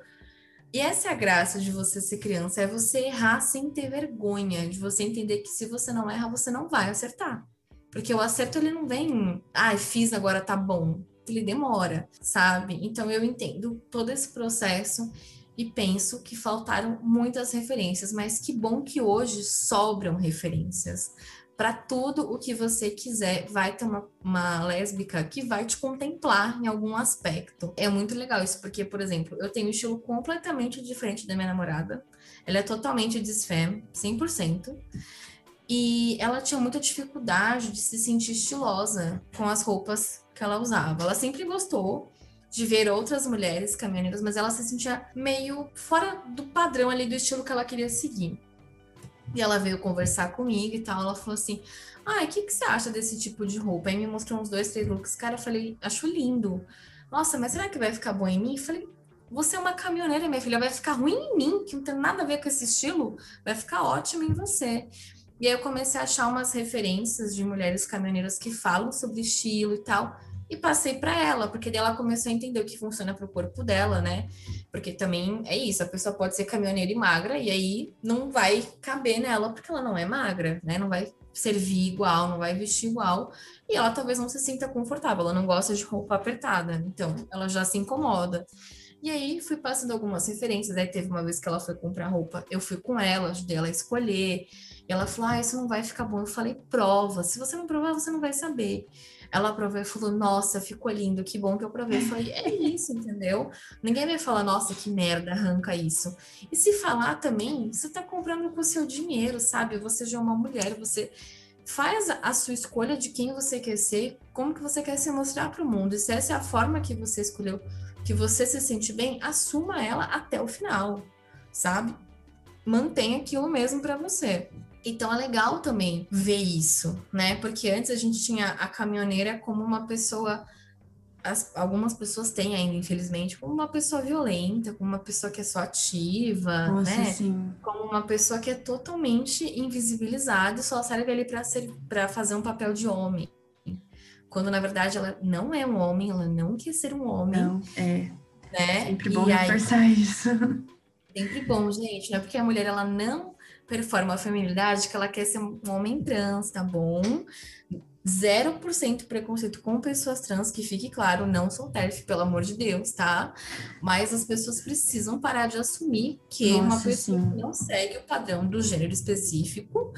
E essa é a graça de você ser criança, é você errar sem ter vergonha, de você entender que se você não erra, você não vai acertar. Porque o acerto ele não vem, ah, fiz agora tá bom. Ele demora, sabe? Então eu entendo todo esse processo e penso que faltaram muitas referências, mas que bom que hoje sobram referências. Para tudo o que você quiser, vai ter uma, uma lésbica que vai te contemplar em algum aspecto. É muito legal isso, porque, por exemplo, eu tenho um estilo completamente diferente da minha namorada. Ela é totalmente desfem, 100%. E ela tinha muita dificuldade de se sentir estilosa com as roupas que ela usava. Ela sempre gostou de ver outras mulheres caminhoneiras, mas ela se sentia meio fora do padrão ali do estilo que ela queria seguir. E ela veio conversar comigo e tal. Ela falou assim: Ah, o que, que você acha desse tipo de roupa? Aí me mostrou uns dois, três looks. Cara, eu falei: Acho lindo. Nossa, mas será que vai ficar bom em mim? Eu falei: Você é uma caminhoneira, minha filha. Vai ficar ruim em mim, que não tem nada a ver com esse estilo. Vai ficar ótimo em você. E aí eu comecei a achar umas referências de mulheres caminhoneiras que falam sobre estilo e tal e passei para ela, porque daí ela começou a entender o que funciona para o corpo dela, né? Porque também é isso, a pessoa pode ser caminhoneira e magra, e aí não vai caber nela, porque ela não é magra, né? Não vai servir igual, não vai vestir igual, e ela talvez não se sinta confortável, ela não gosta de roupa apertada, então ela já se incomoda. E aí fui passando algumas referências, aí teve uma vez que ela foi comprar roupa, eu fui com ela, ajudei ela a escolher, e ela falou, ah, isso não vai ficar bom, eu falei, prova, se você não provar, você não vai saber. Ela provou e falou: Nossa, ficou lindo, que bom que eu provei. Eu falei: É isso, entendeu? Ninguém vai falar: Nossa, que merda, arranca isso. E se falar também, você tá comprando com o seu dinheiro, sabe? Você já é uma mulher, você faz a sua escolha de quem você quer ser, como que você quer se mostrar para o mundo. E se essa é a forma que você escolheu, que você se sente bem, assuma ela até o final, sabe? Mantenha aquilo mesmo para você. Então é legal também ver isso, né? Porque antes a gente tinha a caminhoneira como uma pessoa. As, algumas pessoas têm ainda, infelizmente, como uma pessoa violenta, como uma pessoa que é só ativa, Nossa, né? Sim. Como uma pessoa que é totalmente invisibilizada e só serve ali para fazer um papel de homem. Quando na verdade ela não é um homem, ela não quer ser um homem. Não, é. Né? Sempre bom e reforçar aí, isso. Sempre bom, gente, né? Porque a mulher ela não performa a feminilidade que ela quer ser um homem trans, tá bom? 0% preconceito com pessoas trans, que fique claro, não sou TERF, pelo amor de Deus, tá? Mas as pessoas precisam parar de assumir que Nossa, uma pessoa sim. que não segue o padrão do gênero específico,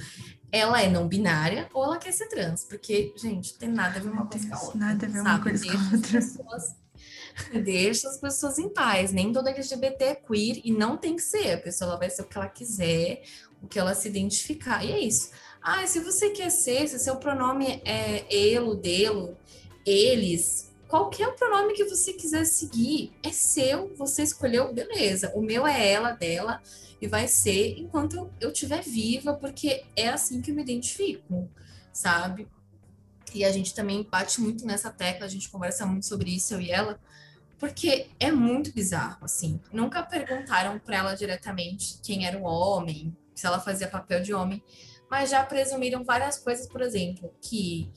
ela é não binária ou ela quer ser trans, porque, gente, tem nada a ver uma coisa com a outra. Nada a ver uma coisa com a outra. Pessoas, deixa as pessoas em paz. Nem toda LGBT é queer e não tem que ser. A pessoa vai ser o que ela quiser, o que ela se identificar. E é isso. Ah, se você quer ser, se seu pronome é elo, delo, eles, qualquer pronome que você quiser seguir, é seu, você escolheu, beleza. O meu é ela, dela, e vai ser enquanto eu estiver viva, porque é assim que eu me identifico, sabe? E a gente também bate muito nessa tecla, a gente conversa muito sobre isso, eu e ela, porque é muito bizarro, assim. Nunca perguntaram para ela diretamente quem era o homem, se ela fazia papel de homem, mas já presumiram várias coisas, por exemplo, que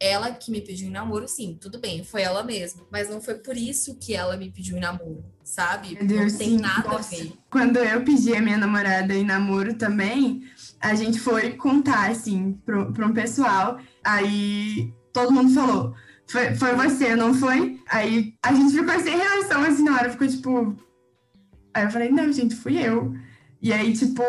ela que me pediu em namoro, sim, tudo bem, foi ela mesma, mas não foi por isso que ela me pediu em namoro, sabe? Meu Deus, não tem sim, nada nossa. a ver. Quando eu pedi a minha namorada em namoro também, a gente foi contar, assim, para um pessoal, aí todo mundo falou, foi, foi você, não foi? Aí a gente ficou sem reação, assim, na hora, ficou tipo... Aí eu falei, não, gente, fui eu. E aí, tipo,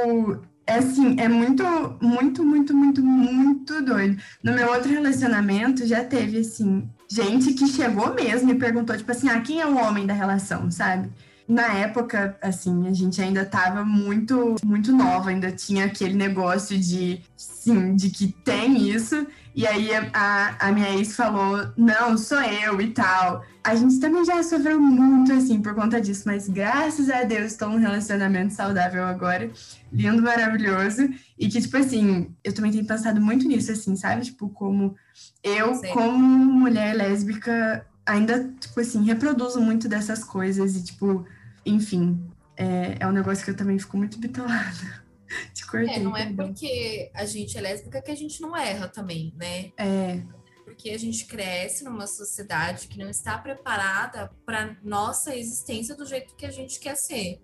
é assim, é muito, muito, muito, muito, muito doido. No meu outro relacionamento já teve, assim, gente que chegou mesmo e perguntou, tipo assim, ah, quem é o homem da relação, sabe? Na época, assim, a gente ainda tava muito, muito nova, ainda tinha aquele negócio de, sim, de que tem isso. E aí a, a minha ex falou, não, sou eu e tal. A gente também já sofreu muito, assim, por conta disso, mas graças a Deus estou num relacionamento saudável agora, lindo, maravilhoso. E que, tipo assim, eu também tenho pensado muito nisso, assim, sabe? Tipo, como eu, Sim. como mulher lésbica, ainda, tipo assim, reproduzo muito dessas coisas e, tipo, enfim, é, é um negócio que eu também fico muito bitolada. Te cortei, é, não é porque a gente é lésbica que a gente não erra também, né? É. Porque a gente cresce numa sociedade que não está preparada para nossa existência do jeito que a gente quer ser.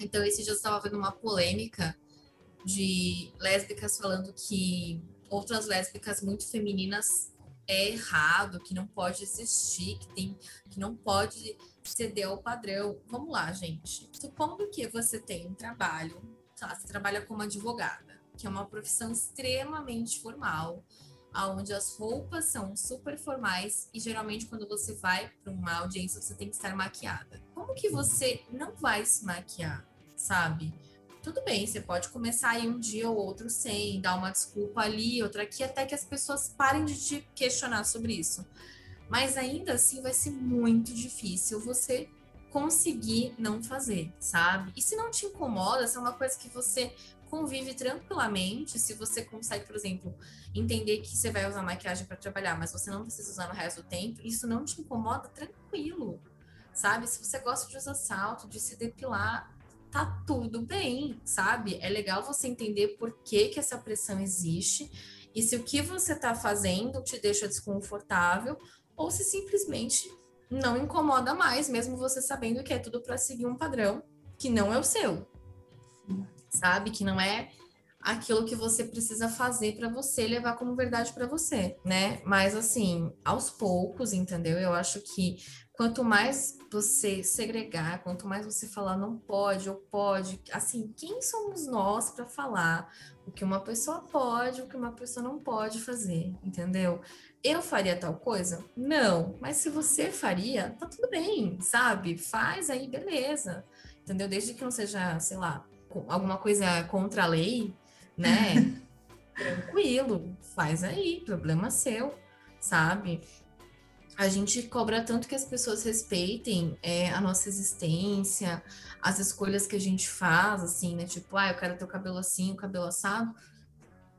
Então, esse dia eu estava vendo uma polêmica de lésbicas falando que outras lésbicas muito femininas é errado, que não pode existir, que tem, que não pode ceder ao padrão. Vamos lá, gente. Supondo que você tem um trabalho, lá, você trabalha como advogada, que é uma profissão extremamente formal, onde as roupas são super formais e geralmente quando você vai para uma audiência você tem que estar maquiada. Como que você não vai se maquiar, sabe? Tudo bem, você pode começar aí um dia ou outro sem, dar uma desculpa ali, outra aqui, até que as pessoas parem de te questionar sobre isso. Mas ainda assim vai ser muito difícil você conseguir não fazer, sabe? E se não te incomoda, se é uma coisa que você convive tranquilamente, se você consegue, por exemplo, entender que você vai usar maquiagem para trabalhar, mas você não precisa usar no resto do tempo, isso não te incomoda, tranquilo, sabe? Se você gosta de usar salto, de se depilar, tá tudo bem, sabe? É legal você entender por que, que essa pressão existe e se o que você tá fazendo te deixa desconfortável ou se simplesmente não incomoda mais, mesmo você sabendo que é tudo para seguir um padrão que não é o seu. Sabe? Que não é aquilo que você precisa fazer para você levar como verdade para você, né? Mas assim, aos poucos, entendeu? Eu acho que quanto mais você segregar, quanto mais você falar não pode ou pode, assim, quem somos nós para falar o que uma pessoa pode, o que uma pessoa não pode fazer, entendeu? Eu faria tal coisa? Não, mas se você faria, tá tudo bem, sabe? Faz aí, beleza. Entendeu? Desde que não seja, sei lá, alguma coisa contra a lei, né? Tranquilo, faz aí, problema seu, sabe? A gente cobra tanto que as pessoas respeitem é, a nossa existência, as escolhas que a gente faz, assim, né? Tipo, ah, eu quero ter o cabelo assim, o cabelo assado.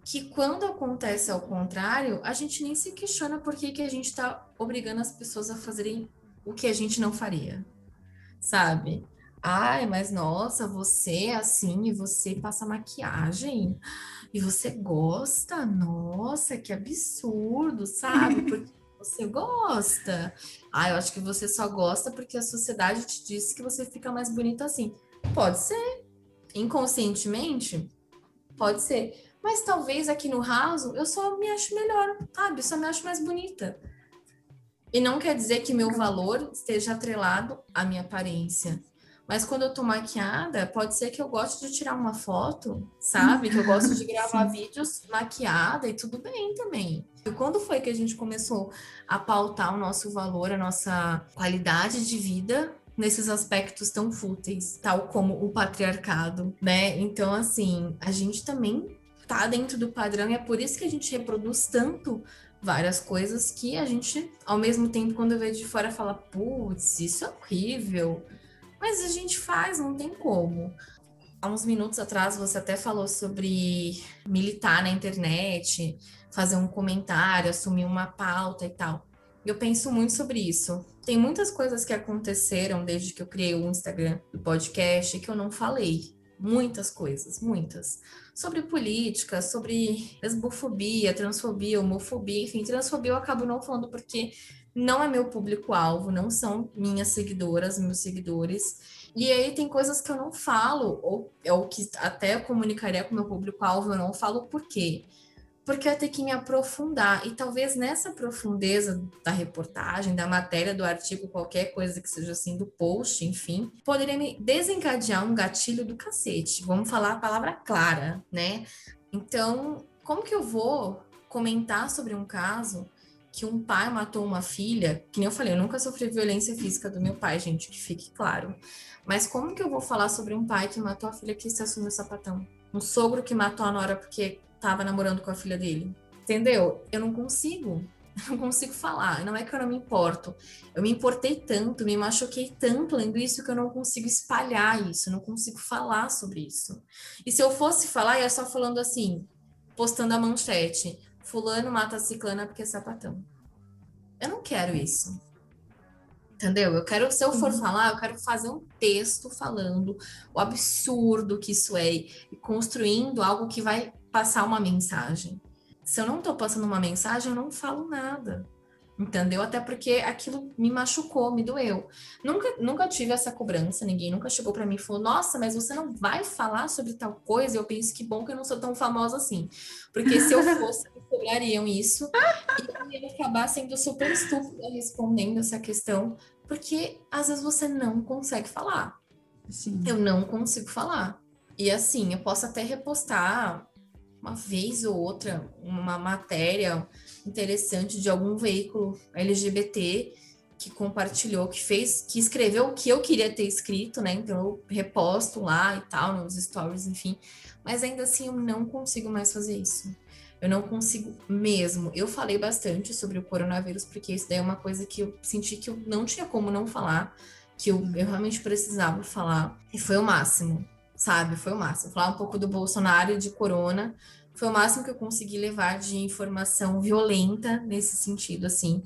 Que quando acontece ao contrário, a gente nem se questiona por que, que a gente tá obrigando as pessoas a fazerem o que a gente não faria, sabe? Ai, mas nossa, você é assim e você passa maquiagem e você gosta? Nossa, que absurdo, sabe? Porque você gosta. Ah, eu acho que você só gosta porque a sociedade te disse que você fica mais bonita assim. Pode ser. Inconscientemente, pode ser. Mas talvez aqui no raso eu só me acho melhor, sabe? Eu só me acho mais bonita. E não quer dizer que meu valor esteja atrelado à minha aparência. Mas quando eu tô maquiada, pode ser que eu goste de tirar uma foto, sabe? Que eu gosto de gravar vídeos maquiada e tudo bem também. E quando foi que a gente começou a pautar o nosso valor, a nossa qualidade de vida nesses aspectos tão fúteis, tal como o patriarcado, né? Então, assim, a gente também tá dentro do padrão e é por isso que a gente reproduz tanto várias coisas que a gente, ao mesmo tempo, quando vê de fora, fala, putz, isso é horrível mas a gente faz, não tem como. Há uns minutos atrás você até falou sobre militar na internet, fazer um comentário, assumir uma pauta e tal. Eu penso muito sobre isso. Tem muitas coisas que aconteceram desde que eu criei o Instagram, o podcast, que eu não falei. Muitas coisas, muitas. Sobre política, sobre lesbofobia, transfobia, homofobia, enfim, transfobia eu acabo não falando porque não é meu público-alvo, não são minhas seguidoras, meus seguidores. E aí tem coisas que eu não falo, ou, ou que até eu comunicaria com o meu público-alvo, eu não falo por quê? Porque eu tenho que me aprofundar. E talvez nessa profundeza da reportagem, da matéria, do artigo, qualquer coisa que seja assim, do post, enfim, poderia me desencadear um gatilho do cacete. Vamos falar a palavra clara, né? Então, como que eu vou comentar sobre um caso que um pai matou uma filha, que nem eu falei, eu nunca sofri violência física do meu pai, gente, que fique claro. Mas como que eu vou falar sobre um pai que matou a filha que se assumiu sapatão? Um sogro que matou a nora porque tava namorando com a filha dele? Entendeu? Eu não consigo. Eu não consigo falar. Não é que eu não me importo. Eu me importei tanto, me machuquei tanto lendo isso que eu não consigo espalhar isso, não consigo falar sobre isso. E se eu fosse falar, ia só falando assim, postando a manchete fulano mata a ciclana porque é sapatão. Eu não quero isso. Entendeu? Eu quero, se eu for uhum. falar, eu quero fazer um texto falando o absurdo que isso é e construindo algo que vai passar uma mensagem. Se eu não estou passando uma mensagem, eu não falo nada entendeu? Até porque aquilo me machucou, me doeu. Nunca, nunca tive essa cobrança, ninguém nunca chegou para mim e falou: Nossa, mas você não vai falar sobre tal coisa? Eu penso que bom que eu não sou tão famosa assim, porque se eu fosse, me cobrariam isso e eu ia acabar sendo super estúpida respondendo essa questão, porque às vezes você não consegue falar. Sim. Eu não consigo falar. E assim, eu posso até repostar uma vez ou outra uma matéria interessante de algum veículo LGBT que compartilhou, que fez, que escreveu o que eu queria ter escrito, né? Então eu reposto lá e tal, nos stories, enfim. Mas ainda assim eu não consigo mais fazer isso. Eu não consigo mesmo. Eu falei bastante sobre o coronavírus, porque isso daí é uma coisa que eu senti que eu não tinha como não falar, que eu, eu realmente precisava falar. E foi o máximo, sabe? Foi o máximo. Falar um pouco do Bolsonaro e de corona foi o máximo que eu consegui levar de informação violenta nesse sentido, assim,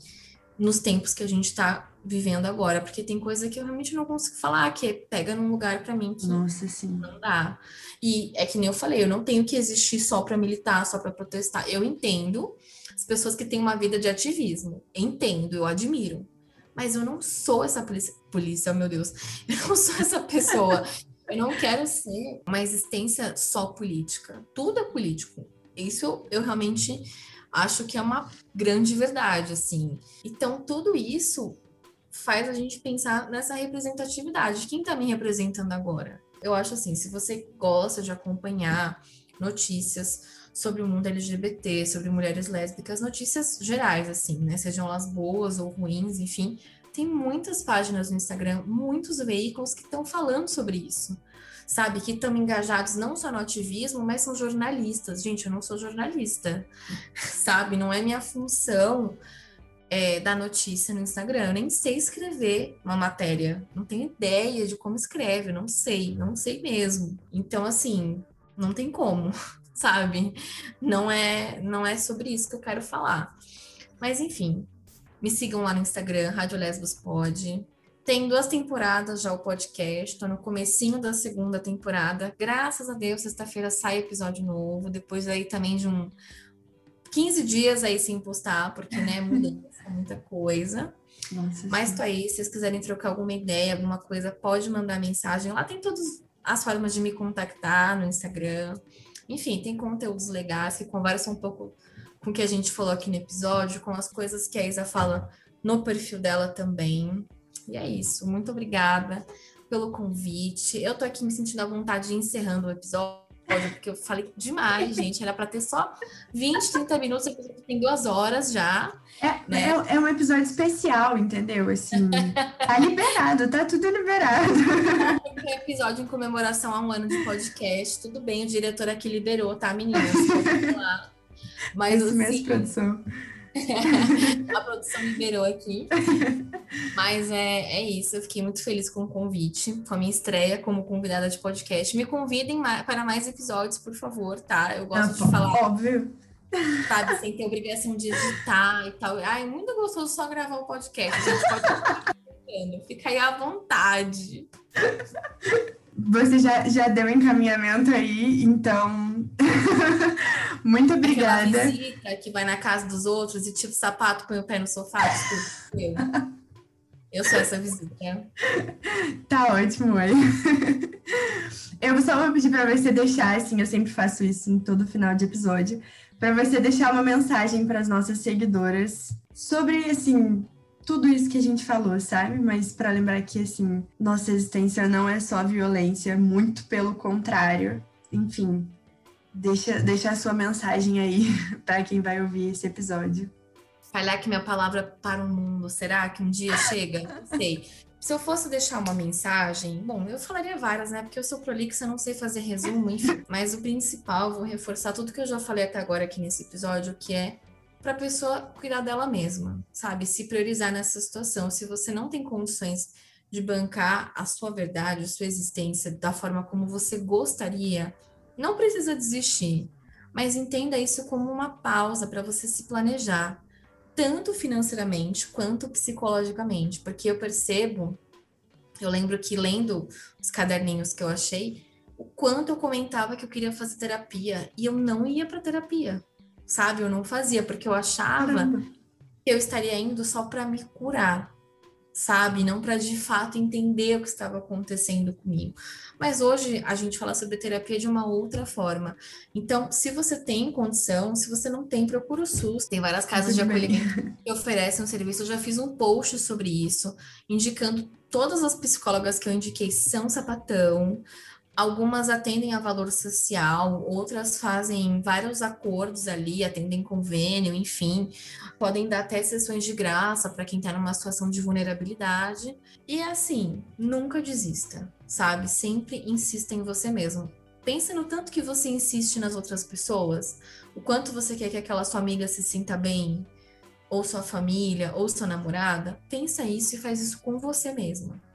nos tempos que a gente está vivendo agora, porque tem coisa que eu realmente não consigo falar, que é, pega num lugar para mim que Nossa, sim. não dá. E é que nem eu falei, eu não tenho que existir só para militar, só para protestar. Eu entendo as pessoas que têm uma vida de ativismo. Entendo, eu admiro. Mas eu não sou essa polícia, polícia, meu Deus. Eu não sou essa pessoa. eu não quero ser uma existência só política. Tudo é político. Isso eu, realmente acho que é uma grande verdade, assim. Então, tudo isso faz a gente pensar nessa representatividade. Quem está me representando agora? Eu acho assim, se você gosta de acompanhar notícias sobre o mundo LGBT, sobre mulheres lésbicas, notícias gerais, assim, né? Sejam elas boas ou ruins, enfim. Tem muitas páginas no Instagram, muitos veículos que estão falando sobre isso, sabe? Que estão engajados não só no ativismo, mas são jornalistas. Gente, eu não sou jornalista, sabe? Não é minha função é, da notícia no Instagram. Eu nem sei escrever uma matéria, não tenho ideia de como escreve, não sei, não sei mesmo. Então, assim, não tem como, sabe? Não é, não é sobre isso que eu quero falar. Mas, enfim, me sigam lá no Instagram, Rádio Lesbos Pod. Tem duas temporadas já o podcast, tô no comecinho da segunda temporada. Graças a Deus, sexta-feira sai episódio novo, depois aí também de um 15 dias aí sem postar, porque, né, mudança, muita coisa. Nossa, Mas tô aí, se vocês quiserem trocar alguma ideia, alguma coisa, pode mandar mensagem. Lá tem todas as formas de me contactar no Instagram. Enfim, tem conteúdos legais que conversam um pouco com o que a gente falou aqui no episódio, com as coisas que a Isa fala no perfil dela também. E é isso. Muito obrigada pelo convite. Eu tô aqui me sentindo à vontade de encerrando o episódio porque eu falei demais, gente. Era para ter só 20, 30 minutos, tem duas horas já. É, né? é, é, um episódio especial, entendeu? Assim, tá liberado, tá tudo liberado. É um episódio em comemoração a um ano de podcast. Tudo bem, o diretor aqui liberou, tá, meninas? Mas Esse assim, produção. a produção liberou aqui. Mas é, é isso. Eu fiquei muito feliz com o convite, com a minha estreia como convidada de podcast. Me convidem para mais episódios, por favor, tá? Eu gosto ah, de falar. Óbvio. Sabe, sem ter obrigação de editar e tal. Ai, muito gostoso só gravar o podcast. A gente pode ficar Fica aí à vontade. Você já, já deu encaminhamento aí, então. Muito obrigada. Aquela visita que vai na casa dos outros e tira o sapato, põe o pé no sofá. Eu. eu sou essa visita. Tá ótimo, aí. Eu só vou pedir para você deixar, assim, eu sempre faço isso em todo final de episódio, para você deixar uma mensagem para as nossas seguidoras sobre, assim, tudo isso que a gente falou, sabe? Mas para lembrar que, assim, nossa existência não é só violência, muito pelo contrário. Enfim, deixa, deixa a sua mensagem aí para quem vai ouvir esse episódio. Falhar que minha palavra para o mundo, será que um dia chega? Não sei. Se eu fosse deixar uma mensagem, bom, eu falaria várias, né? Porque eu sou prolixa, não sei fazer resumo, enfim. Mas o principal, vou reforçar tudo que eu já falei até agora aqui nesse episódio, que é para a pessoa cuidar dela mesma, sabe? Se priorizar nessa situação. Se você não tem condições de bancar a sua verdade, a sua existência da forma como você gostaria, não precisa desistir, mas entenda isso como uma pausa para você se planejar, tanto financeiramente quanto psicologicamente, porque eu percebo, eu lembro que lendo os caderninhos que eu achei, o quanto eu comentava que eu queria fazer terapia e eu não ia para terapia sabe? Eu não fazia, porque eu achava Caramba. que eu estaria indo só para me curar, sabe? Não para de fato entender o que estava acontecendo comigo. Mas hoje a gente fala sobre terapia de uma outra forma. Então, se você tem condição, se você não tem, procura o SUS. Tem várias casas de acolhimento que oferecem um serviço. Eu já fiz um post sobre isso, indicando todas as psicólogas que eu indiquei são sapatão Algumas atendem a valor social, outras fazem vários acordos ali, atendem convênio, enfim, podem dar até sessões de graça para quem está numa situação de vulnerabilidade. E assim, nunca desista, sabe? Sempre insista em você mesmo. Pense no tanto que você insiste nas outras pessoas, o quanto você quer que aquela sua amiga se sinta bem, ou sua família, ou sua namorada. Pensa isso e faz isso com você mesma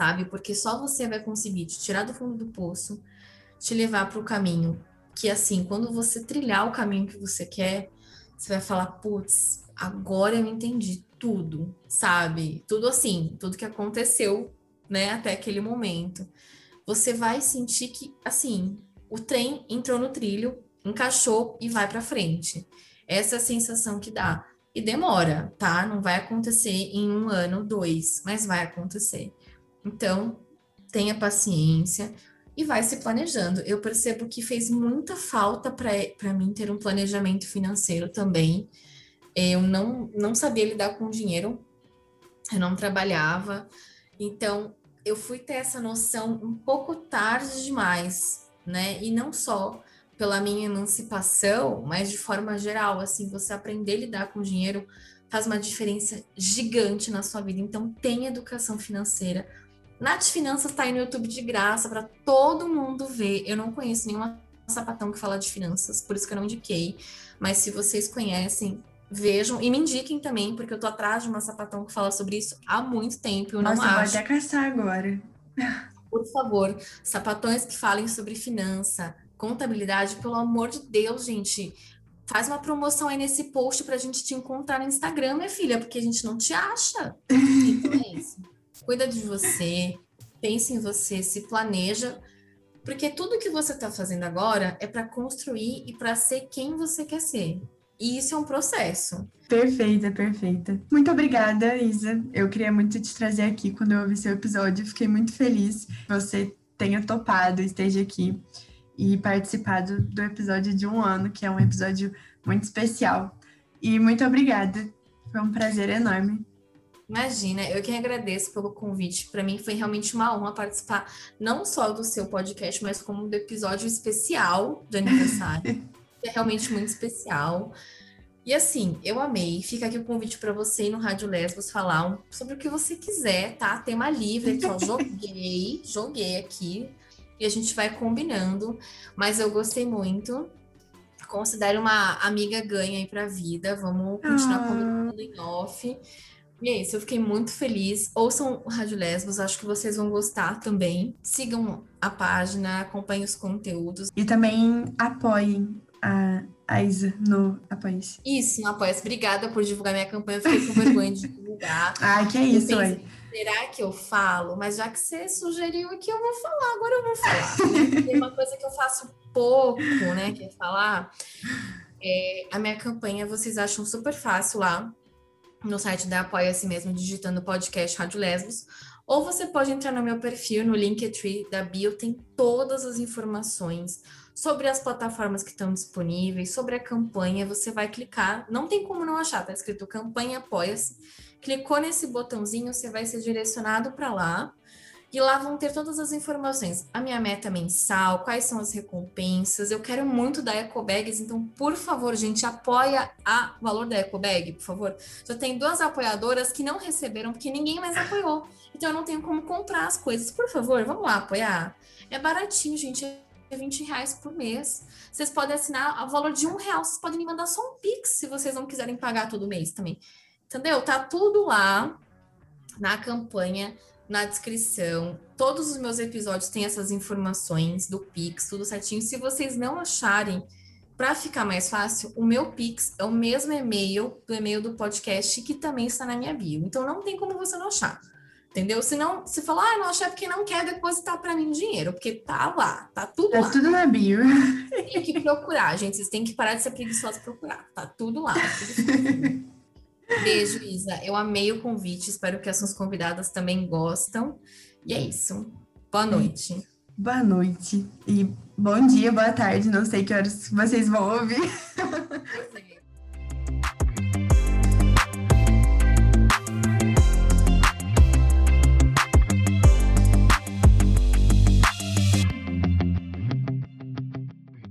sabe? Porque só você vai conseguir te tirar do fundo do poço, te levar para o caminho que, assim, quando você trilhar o caminho que você quer, você vai falar, putz, agora eu entendi tudo, sabe? Tudo assim, tudo que aconteceu, né, até aquele momento. Você vai sentir que, assim, o trem entrou no trilho, encaixou e vai para frente. Essa é a sensação que dá. E demora, tá? Não vai acontecer em um ano, dois, mas vai acontecer. Então, tenha paciência e vai se planejando. Eu percebo que fez muita falta para mim ter um planejamento financeiro também. Eu não, não sabia lidar com dinheiro, eu não trabalhava, então eu fui ter essa noção um pouco tarde demais, né? E não só pela minha emancipação, mas de forma geral, assim, você aprender a lidar com dinheiro faz uma diferença gigante na sua vida. Então, tenha educação financeira, Nath Finanças tá aí no YouTube de graça para todo mundo ver. Eu não conheço nenhuma sapatão que fala de finanças, por isso que eu não indiquei. Mas se vocês conhecem, vejam e me indiquem também, porque eu tô atrás de uma sapatão que fala sobre isso há muito tempo. Eu Nossa, não acho. até caçar agora. Por favor, sapatões que falem sobre finança, contabilidade, pelo amor de Deus, gente. Faz uma promoção aí nesse post pra gente te encontrar no Instagram, minha filha, porque a gente não te acha. Então é isso cuida de você, pense em você, se planeja, porque tudo que você está fazendo agora é para construir e para ser quem você quer ser. E isso é um processo. Perfeita, perfeita. Muito obrigada, Isa. Eu queria muito te trazer aqui quando eu ouvi seu episódio. Fiquei muito feliz que você tenha topado, esteja aqui e participado do episódio de um ano, que é um episódio muito especial. E muito obrigada. Foi um prazer enorme. Imagina, eu que agradeço pelo convite. Para mim foi realmente uma honra participar não só do seu podcast, mas como do episódio especial de aniversário. é realmente muito especial. E assim, eu amei. Fica aqui o convite para você ir no Rádio Lesbos falar um, sobre o que você quiser, tá? Tema livre aqui, ó. Joguei, joguei aqui e a gente vai combinando. Mas eu gostei muito. Considere uma amiga ganha aí pra vida. Vamos continuar ah. combinando em off. E é isso, eu fiquei muito feliz. Ouçam o Rádio Lesbos, acho que vocês vão gostar também. Sigam a página, acompanhem os conteúdos. E também apoiem a, a Isa no Apoia-se. Isso, no Apoia-se. Obrigada por divulgar minha campanha, eu fiquei com vergonha de divulgar. Ai, que é isso, ué. Será que eu falo? Mas já que você sugeriu aqui, eu vou falar, agora eu vou falar. Né? Tem uma coisa que eu faço pouco, né? Que é falar. É, a minha campanha vocês acham super fácil lá no site da Apoia-se mesmo, digitando podcast Rádio Lesbos, ou você pode entrar no meu perfil, no Linktree da Bio, tem todas as informações sobre as plataformas que estão disponíveis, sobre a campanha, você vai clicar, não tem como não achar, tá escrito campanha Apoia-se, clicou nesse botãozinho, você vai ser direcionado para lá, e lá vão ter todas as informações. A minha meta mensal, quais são as recompensas. Eu quero muito da EcoBags, então, por favor, gente, apoia a valor da EcoBag, por favor. Já tem duas apoiadoras que não receberam porque ninguém mais apoiou. Então eu não tenho como comprar as coisas. Por favor, vamos lá apoiar. É baratinho, gente. É 20 reais por mês. Vocês podem assinar ao valor de um real. Vocês podem me mandar só um Pix se vocês não quiserem pagar todo mês também. Entendeu? Tá tudo lá na campanha na descrição. Todos os meus episódios têm essas informações do Pix, tudo certinho. Se vocês não acharem, para ficar mais fácil, o meu Pix é o mesmo e-mail do e-mail do podcast que também está na minha bio. Então não tem como você não achar. Entendeu? Se não, se falar, ah, não achei porque não quer depositar para mim dinheiro, porque tá lá, tá tudo tá lá. Tá tudo na bio. Tem que procurar, gente. Vocês têm que parar de ser preguiçosos procurar. Tá tudo lá. Tudo Beijo, Isa. Eu amei o convite. Espero que as suas convidadas também gostam. E é isso. Boa noite. Boa noite. E bom dia, boa tarde. Não sei que horas vocês vão ouvir.